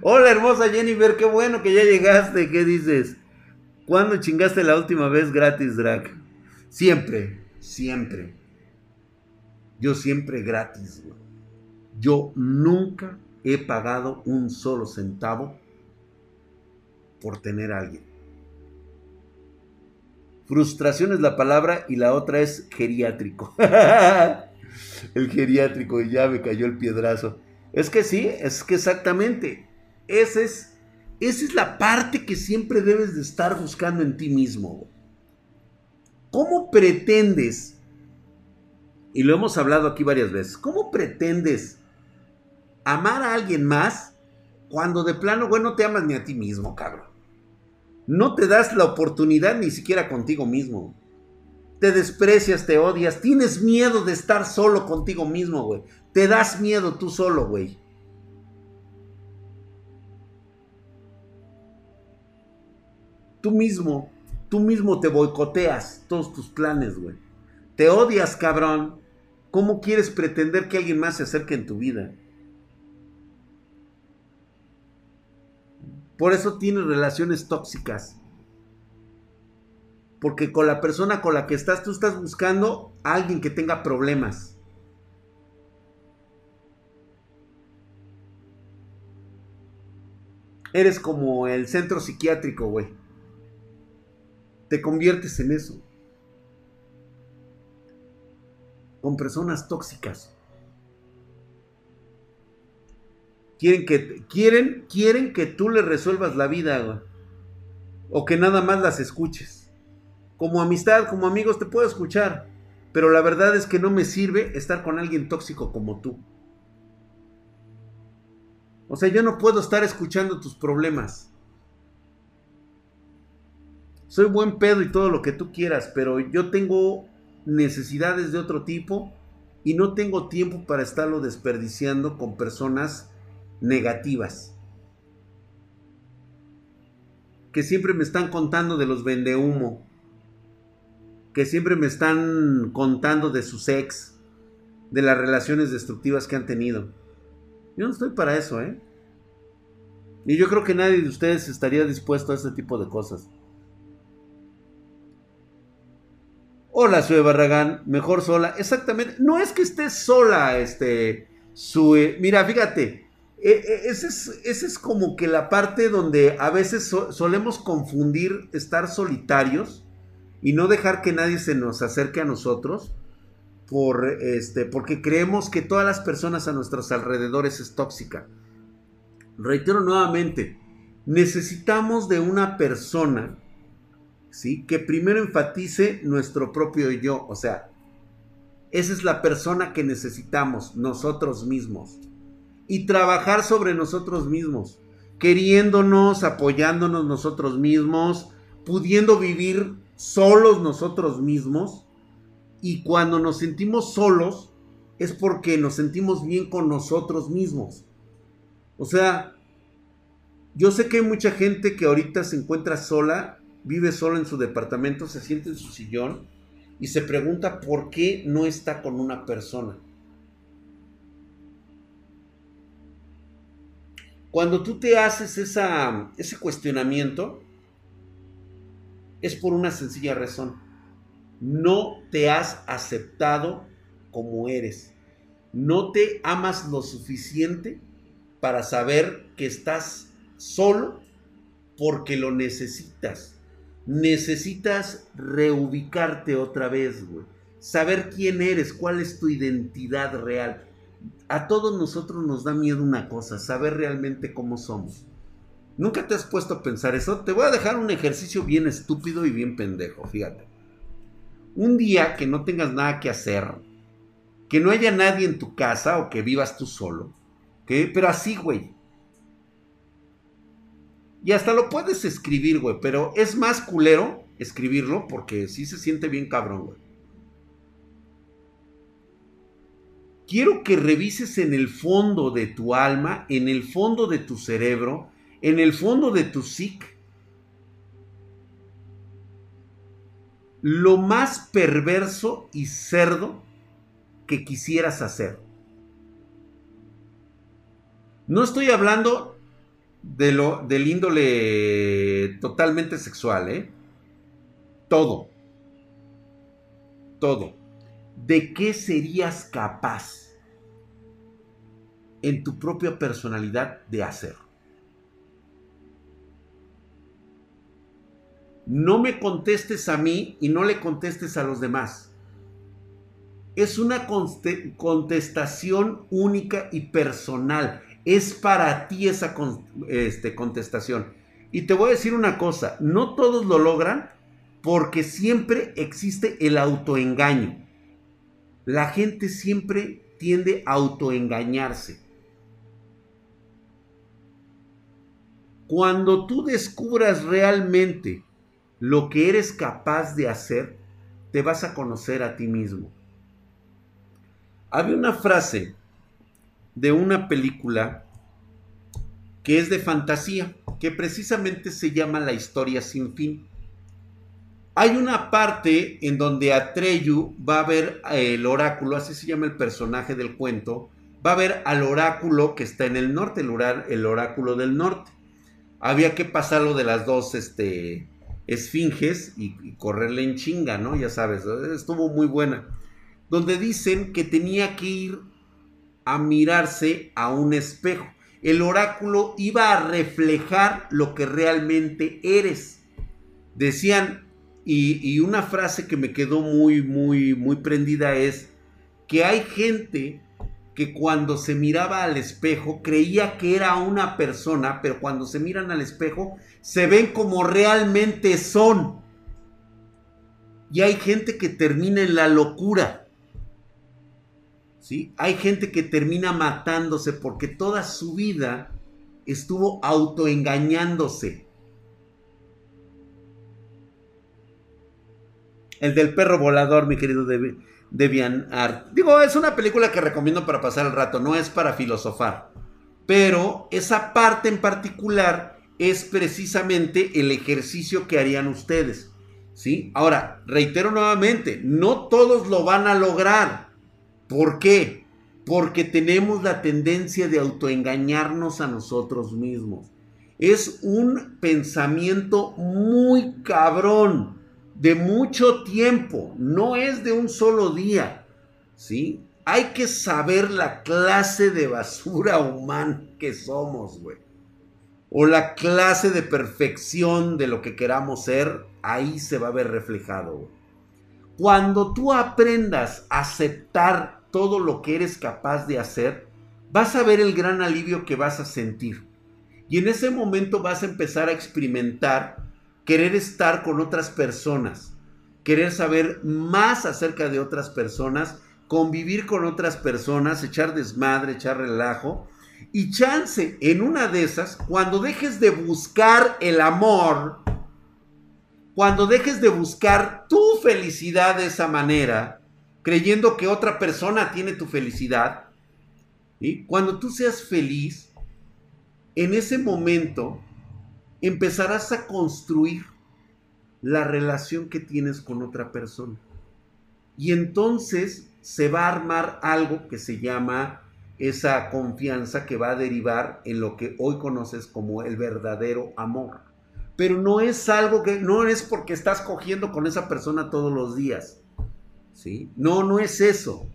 Hola, hermosa Jennifer, qué bueno que ya llegaste. ¿Qué dices? ¿Cuándo chingaste la última vez gratis, Drag? Siempre, siempre. Yo siempre gratis. Yo nunca he pagado un solo centavo por tener a alguien. Frustración es la palabra y la otra es geriátrico. el geriátrico y ya me cayó el piedrazo. Es que sí, es que exactamente. Es, esa es la parte que siempre debes de estar buscando en ti mismo. ¿Cómo pretendes? Y lo hemos hablado aquí varias veces. ¿Cómo pretendes amar a alguien más cuando de plano, bueno, no te amas ni a ti mismo, cabrón? No te das la oportunidad ni siquiera contigo mismo. Te desprecias, te odias, tienes miedo de estar solo contigo mismo, güey. Te das miedo tú solo, güey. Tú mismo, tú mismo te boicoteas todos tus planes, güey. Te odias, cabrón. ¿Cómo quieres pretender que alguien más se acerque en tu vida? Por eso tienes relaciones tóxicas. Porque con la persona con la que estás, tú estás buscando a alguien que tenga problemas. Eres como el centro psiquiátrico, güey. Te conviertes en eso. Con personas tóxicas. Quieren que, quieren, quieren que tú le resuelvas la vida. O que nada más las escuches. Como amistad, como amigos, te puedo escuchar. Pero la verdad es que no me sirve estar con alguien tóxico como tú. O sea, yo no puedo estar escuchando tus problemas. Soy buen pedo y todo lo que tú quieras, pero yo tengo necesidades de otro tipo y no tengo tiempo para estarlo desperdiciando con personas negativas. Que siempre me están contando de los vendehumo. Que siempre me están contando de sus ex. De las relaciones destructivas que han tenido. Yo no estoy para eso, ¿eh? Y yo creo que nadie de ustedes estaría dispuesto a ese tipo de cosas. Hola, Sue Barragán, mejor sola. Exactamente, no es que estés sola, este, Sue. Mira, fíjate, e, e, esa es, es, como que la parte donde a veces solemos confundir estar solitarios y no dejar que nadie se nos acerque a nosotros por, este, porque creemos que todas las personas a nuestros alrededores es tóxica. Reitero nuevamente, necesitamos de una persona, ¿sí? Que primero enfatice nuestro propio yo, o sea, esa es la persona que necesitamos, nosotros mismos. Y trabajar sobre nosotros mismos, queriéndonos, apoyándonos nosotros mismos, pudiendo vivir solos nosotros mismos y cuando nos sentimos solos es porque nos sentimos bien con nosotros mismos. O sea, yo sé que hay mucha gente que ahorita se encuentra sola, vive sola en su departamento, se siente en su sillón y se pregunta por qué no está con una persona. Cuando tú te haces esa, ese cuestionamiento, es por una sencilla razón no te has aceptado como eres. No te amas lo suficiente para saber que estás solo porque lo necesitas. Necesitas reubicarte otra vez, güey. Saber quién eres, cuál es tu identidad real. A todos nosotros nos da miedo una cosa, saber realmente cómo somos. ¿Nunca te has puesto a pensar eso? Te voy a dejar un ejercicio bien estúpido y bien pendejo, fíjate un día que no tengas nada que hacer, que no haya nadie en tu casa o que vivas tú solo, pero así, güey. Y hasta lo puedes escribir, güey, pero es más culero escribirlo porque sí se siente bien cabrón, güey. Quiero que revises en el fondo de tu alma, en el fondo de tu cerebro, en el fondo de tu psique, lo más perverso y cerdo que quisieras hacer. No estoy hablando de lo, del índole totalmente sexual, ¿eh? Todo. Todo. ¿De qué serías capaz en tu propia personalidad de hacer? No me contestes a mí y no le contestes a los demás. Es una contestación única y personal. Es para ti esa este, contestación. Y te voy a decir una cosa, no todos lo logran porque siempre existe el autoengaño. La gente siempre tiende a autoengañarse. Cuando tú descubras realmente lo que eres capaz de hacer, te vas a conocer a ti mismo. Había una frase de una película que es de fantasía, que precisamente se llama La historia sin fin. Hay una parte en donde Atreyu va a ver el oráculo, así se llama el personaje del cuento, va a ver al oráculo que está en el norte, el, oráculo del norte. Había que pasarlo de las dos este, esfinges y, y, correrle en chinga, ¿no? Ya sabes, estuvo muy buena. Donde dicen que tenía que ir a mirarse a un espejo. El oráculo iba a reflejar lo que realmente eres. Decían, y, una frase que me quedó muy, muy, muy prendida es que hay gente que cuando se miraba al espejo creía que era una persona, pero cuando se miran al espejo se ven como realmente son. Y hay gente que termina en la locura. Hay gente que termina matándose porque toda su vida estuvo autoengañándose. El del perro volador, mi querido Debian Art. Digo, es una película que recomiendo para pasar el rato, no es para filosofar. Pero esa parte en particular es precisamente el ejercicio que harían ustedes. ¿Sí? Ahora, reitero nuevamente, no todos lo van a lograr. ¿Por qué? Porque tenemos la tendencia de autoengañarnos a nosotros mismos. Es un pensamiento muy cabrón de mucho tiempo, no es de un solo día, ¿sí? Hay que saber la clase de basura humana que somos, güey. O la clase de perfección de lo que queramos ser, ahí se va a ver reflejado. Cuando tú aprendas a aceptar todo lo que eres capaz de hacer, vas a ver el gran alivio que vas a sentir. Y en ese momento vas a empezar a experimentar querer estar con otras personas, querer saber más acerca de otras personas, convivir con otras personas, echar desmadre, echar relajo. Y chance, en una de esas, cuando dejes de buscar el amor, cuando dejes de buscar tu felicidad de esa manera, creyendo que otra persona tiene tu felicidad, y cuando tú seas feliz, en ese momento empezarás a construir la relación que tienes con otra persona. Y entonces se va a armar algo que se llama esa confianza que va a derivar en lo que hoy conoces como el verdadero amor. Pero no es algo que, no es porque estás cogiendo con esa persona todos los días. ¿Sí? No, no es eso.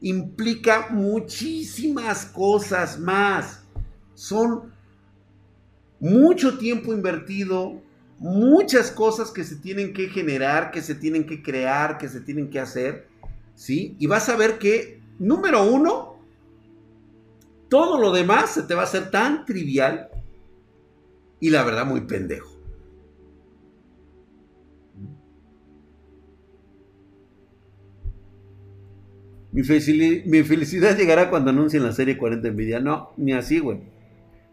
Implica muchísimas cosas más. Son mucho tiempo invertido, muchas cosas que se tienen que generar, que se tienen que crear, que se tienen que hacer, ¿sí? Y vas a ver que, número uno, todo lo demás se te va a hacer tan trivial y la verdad muy pendejo. Mi, felicidad llegará cuando anuncien la serie 40 Nvidia. No, ni así, güey.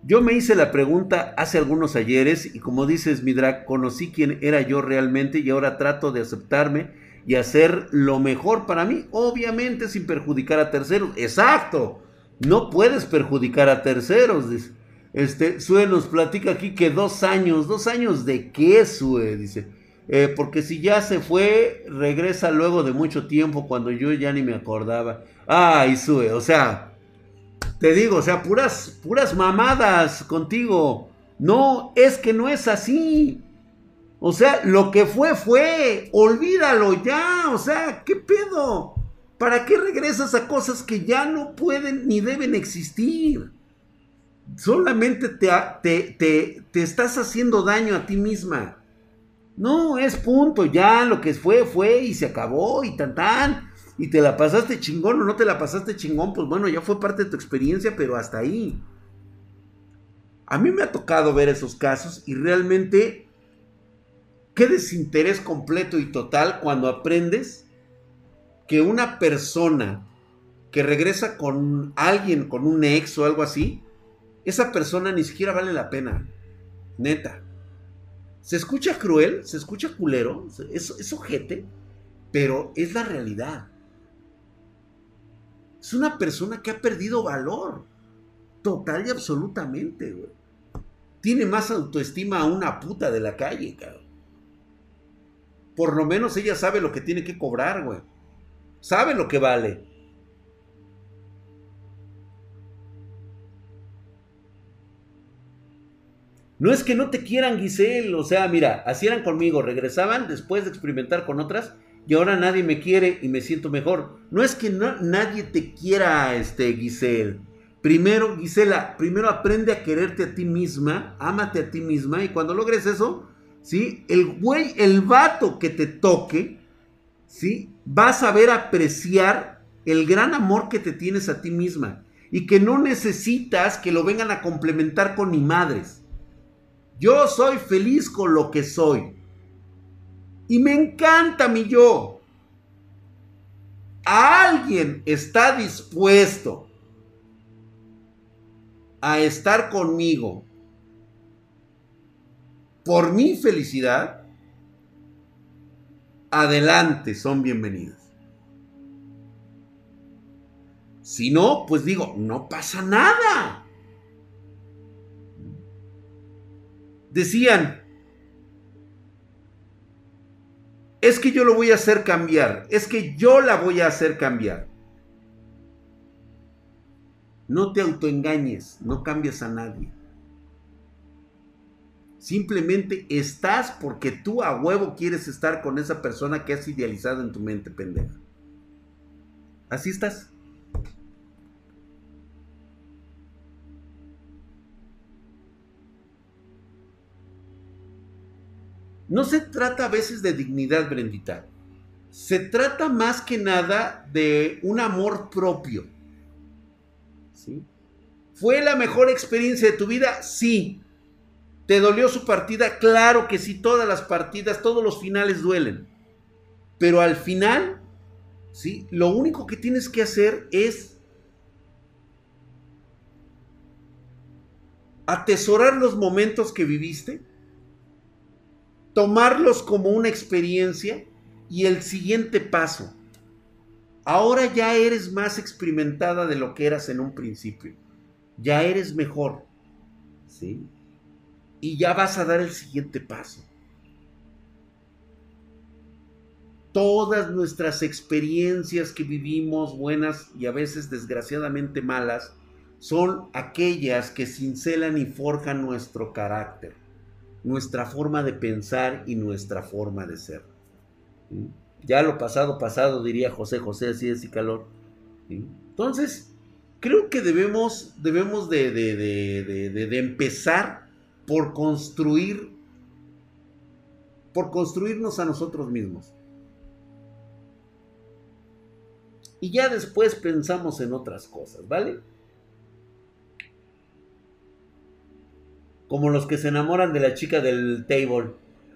Yo me hice la pregunta hace algunos ayeres y como dices, Midrak, conocí quién era yo realmente y ahora trato de aceptarme y hacer lo mejor para mí, obviamente sin perjudicar a terceros. Exacto, no puedes perjudicar a terceros. Este, Sue nos platica aquí que dos años, dos años de qué, Sue, dice. Eh, porque si ya se fue, regresa luego de mucho tiempo cuando yo ya ni me acordaba. Ay, Sue, o sea, te digo, o sea, puras, puras mamadas contigo. No, es que no es así. O sea, lo que fue, fue. Olvídalo ya. O sea, ¿qué pedo? ¿Para qué regresas a cosas que ya no pueden ni deben existir? Solamente te, te, te, estás haciendo daño a ti misma. No, es punto. Ya lo que fue, fue y se acabó y tan tan. Y te la pasaste chingón o no te la pasaste chingón, pues bueno, ya fue parte de tu experiencia, pero hasta ahí. A mí me ha tocado ver esos casos y realmente qué desinterés completo y total cuando aprendes que una persona que regresa con alguien, con un ex o algo así, esa persona ni siquiera vale la pena. Neta. Se escucha cruel, se escucha culero, es, es ojete, pero es la realidad. Es una persona que ha perdido valor. Total y absolutamente. Tiene más autoestima a una puta de la calle, cabrón. Por lo menos ella sabe lo que tiene que cobrar. Sabe lo que vale. No es que no te quieran, Giselle. O sea, mira, así eran conmigo. Regresaban después de experimentar con otras y ahora nadie me quiere y me siento mejor. No es que nadie te quiera, este, Giselle. Primero, Gisela, primero aprende a quererte a ti misma, ámate a ti misma y cuando logres eso, ¿sí? El güey, el vato que te toque, ¿sí? Va a saber apreciar el gran amor que te tienes a ti misma y que no necesitas que lo vengan a complementar con ni madres. Yo soy feliz con lo que soy. Y me encanta mi yo. alguien está dispuesto a estar conmigo por mi felicidad, adelante, son bienvenidos. Si no, pues digo, no pasa nada. Decían, es que yo lo voy a hacer cambiar, es que yo la voy a hacer cambiar. No te autoengañes, no cambias a nadie. Simplemente estás porque tú a huevo quieres estar con esa persona que has idealizado en tu mente, pendeja. Así estás. No se trata a veces de dignidad, Brendita. Se trata más que nada de un amor propio. ¿Sí? ¿Fue la mejor experiencia de tu vida? Sí. ¿Te dolió su partida? Claro que sí, todas las partidas, todos los finales duelen. Pero al final, ¿sí? Lo único que tienes que hacer es atesorar los momentos que viviste tomarlos como una experiencia y el siguiente paso. Ahora ya eres más experimentada de lo que eras en un principio. Ya eres mejor. ¿Sí? Y ya vas a dar el siguiente paso. Todas nuestras experiencias que vivimos, buenas y a veces desgraciadamente malas, son aquellas que cincelan y forjan nuestro carácter nuestra forma de pensar y nuestra forma de ser. Ya lo pasado, pasado, diría José José, así es y calor. Entonces, creo que debemos, debemos de, de, empezar por construir, por construirnos a nosotros mismos. Y ya después pensamos en otras cosas, ¿vale? Como los que se enamoran de la chica del table.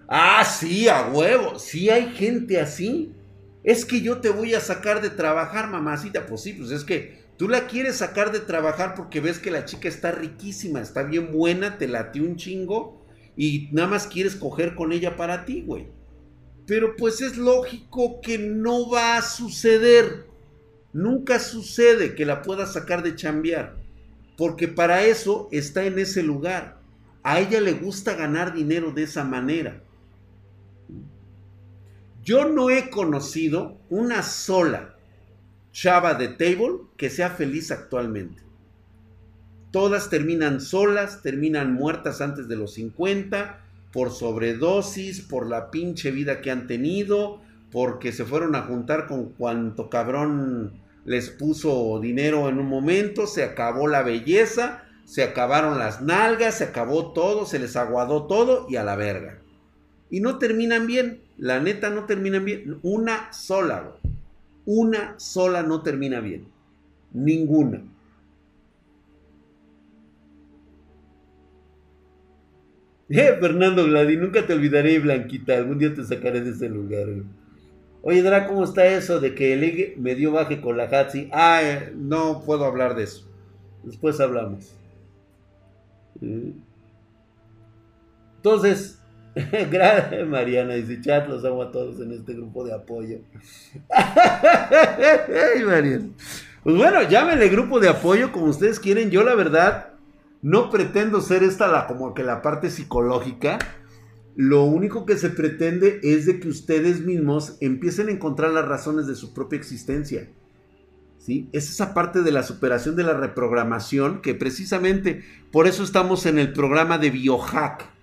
Ah, sí, a huevo. Sí hay gente así. Es que yo te voy a sacar de trabajar, mamacita. Pues sí, pues es que Tú la quieres sacar de trabajar porque ves que la chica está riquísima, está bien buena, te late un chingo y nada más quieres coger con ella para ti, güey. Pero pues es lógico que no va a suceder. Nunca sucede que la puedas sacar de chambear. Porque para eso está en ese lugar. A ella le gusta ganar dinero de esa manera. Yo no he conocido una sola chava de table que sea feliz actualmente. Todas terminan solas, terminan muertas antes de los 50, por sobredosis, por la pinche vida que han tenido, porque se fueron a juntar con cuanto cabrón les puso dinero en un momento, se acabó la belleza, se acabaron las nalgas, se acabó todo, se les aguadó todo y a la verga. Y no terminan bien. La neta no terminan bien. Una sola, Una sola no termina bien. Ninguna. Eh, Fernando Gladi, nunca te olvidaré, Blanquita. Algún día te sacaré de ese lugar. Oye, Dra, ¿cómo está eso de que el me dio baje con la Hatsi? Ah, eh, no puedo hablar de eso. Después hablamos. Entonces, Gracias, Mariana. Dice, chat, los amo a todos en este grupo de apoyo. Ay, Mariana. Pues bueno, llámenle grupo de apoyo como ustedes quieren. Yo la verdad no pretendo ser esta la, como que la parte psicológica. Lo único que se pretende es de que ustedes mismos empiecen a encontrar las razones de su propia existencia. Es esa parte de la superación de la reprogramación que precisamente por eso estamos en el programa de biohack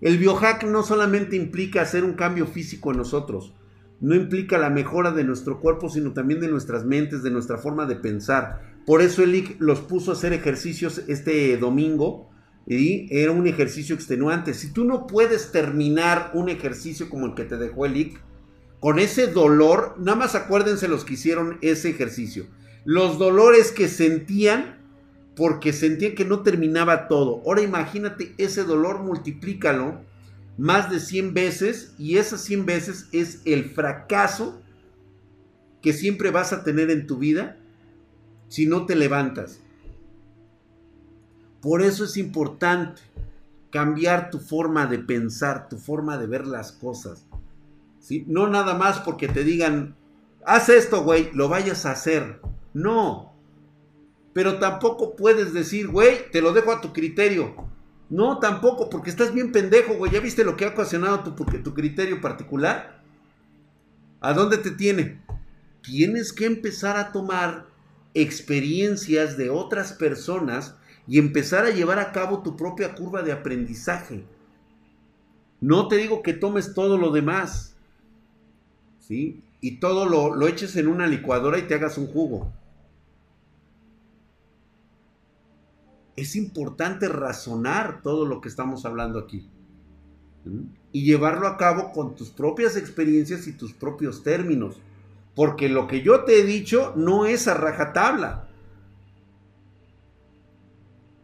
el biohack no solamente implica hacer un cambio físico en nosotros, no implica la mejora de nuestro cuerpo, sino también de nuestras mentes, de nuestra forma de pensar. Por eso el los puso a hacer ejercicios este domingo y era un ejercicio extenuante. Si tú no puedes terminar un ejercicio como el que te dejó el IC, con ese dolor, nada más acuérdense los que hicieron ese ejercicio. Los dolores que sentían porque sentía que no terminaba todo. Ahora imagínate ese dolor, multiplícalo más de 100 veces y esas 100 veces es el fracaso que siempre vas a tener en tu vida si no te levantas. Por eso es importante cambiar tu forma de pensar, tu forma de ver las cosas. No nada más porque te digan, haz esto, güey, lo vayas a hacer. No, pero tampoco puedes decir, güey, te lo dejo a tu criterio. No, tampoco, porque estás bien pendejo, güey. ¿Ya viste lo que ha ocasionado tu, tu criterio particular? ¿A dónde te tiene? Tienes que empezar a tomar experiencias de otras personas y empezar a llevar a cabo tu propia curva de aprendizaje. No te digo que tomes todo lo demás, ¿sí? Y todo lo, lo eches en una licuadora y te hagas un jugo. Es importante razonar todo lo que estamos hablando aquí. Y llevarlo a cabo con tus propias experiencias y tus propios términos. Porque lo que yo te he dicho no es a rajatabla.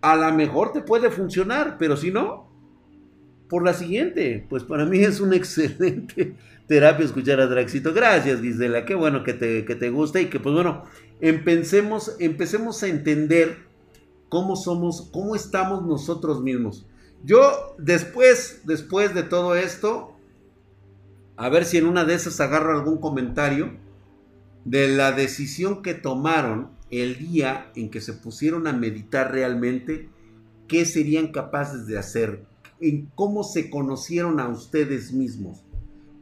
A lo mejor te puede funcionar, pero si no, por la siguiente. Pues para mí es una excelente terapia escuchar a Draxito. Gracias, Gisela. Qué bueno que te, que te guste y que, pues bueno, empecemos, empecemos a entender cómo somos, cómo estamos nosotros mismos. Yo después, después de todo esto, a ver si en una de esas agarro algún comentario de la decisión que tomaron el día en que se pusieron a meditar realmente qué serían capaces de hacer, en cómo se conocieron a ustedes mismos.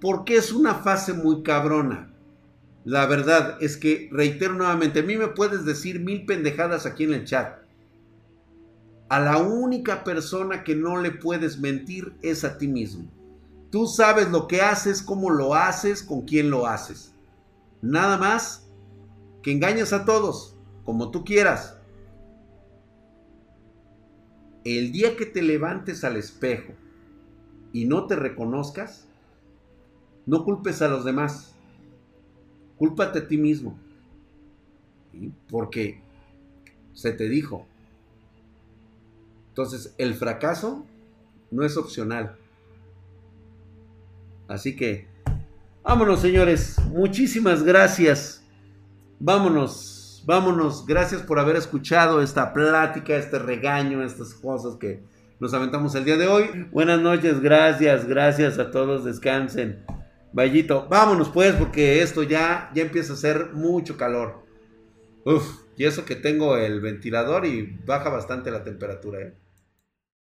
Porque es una fase muy cabrona. La verdad es que, reitero nuevamente, a mí me puedes decir mil pendejadas aquí en el chat a la única persona que no le puedes mentir es a ti mismo. Tú sabes lo que haces, cómo lo haces, con quién lo haces. Nada más que engañas a todos, como tú quieras. El día que te levantes al espejo y no te reconozcas, no culpes a los demás. Cúlpate a ti mismo. Porque se te dijo, entonces, el fracaso no es opcional. Así que, vámonos señores, muchísimas gracias. Vámonos, vámonos. Gracias por haber escuchado esta plática, este regaño, estas cosas que nos aventamos el día de hoy. Buenas noches, gracias, gracias a todos, descansen. Vallito, vámonos pues porque esto ya, ya empieza a hacer mucho calor. Uf, y eso que tengo el ventilador y baja bastante la temperatura. ¿eh?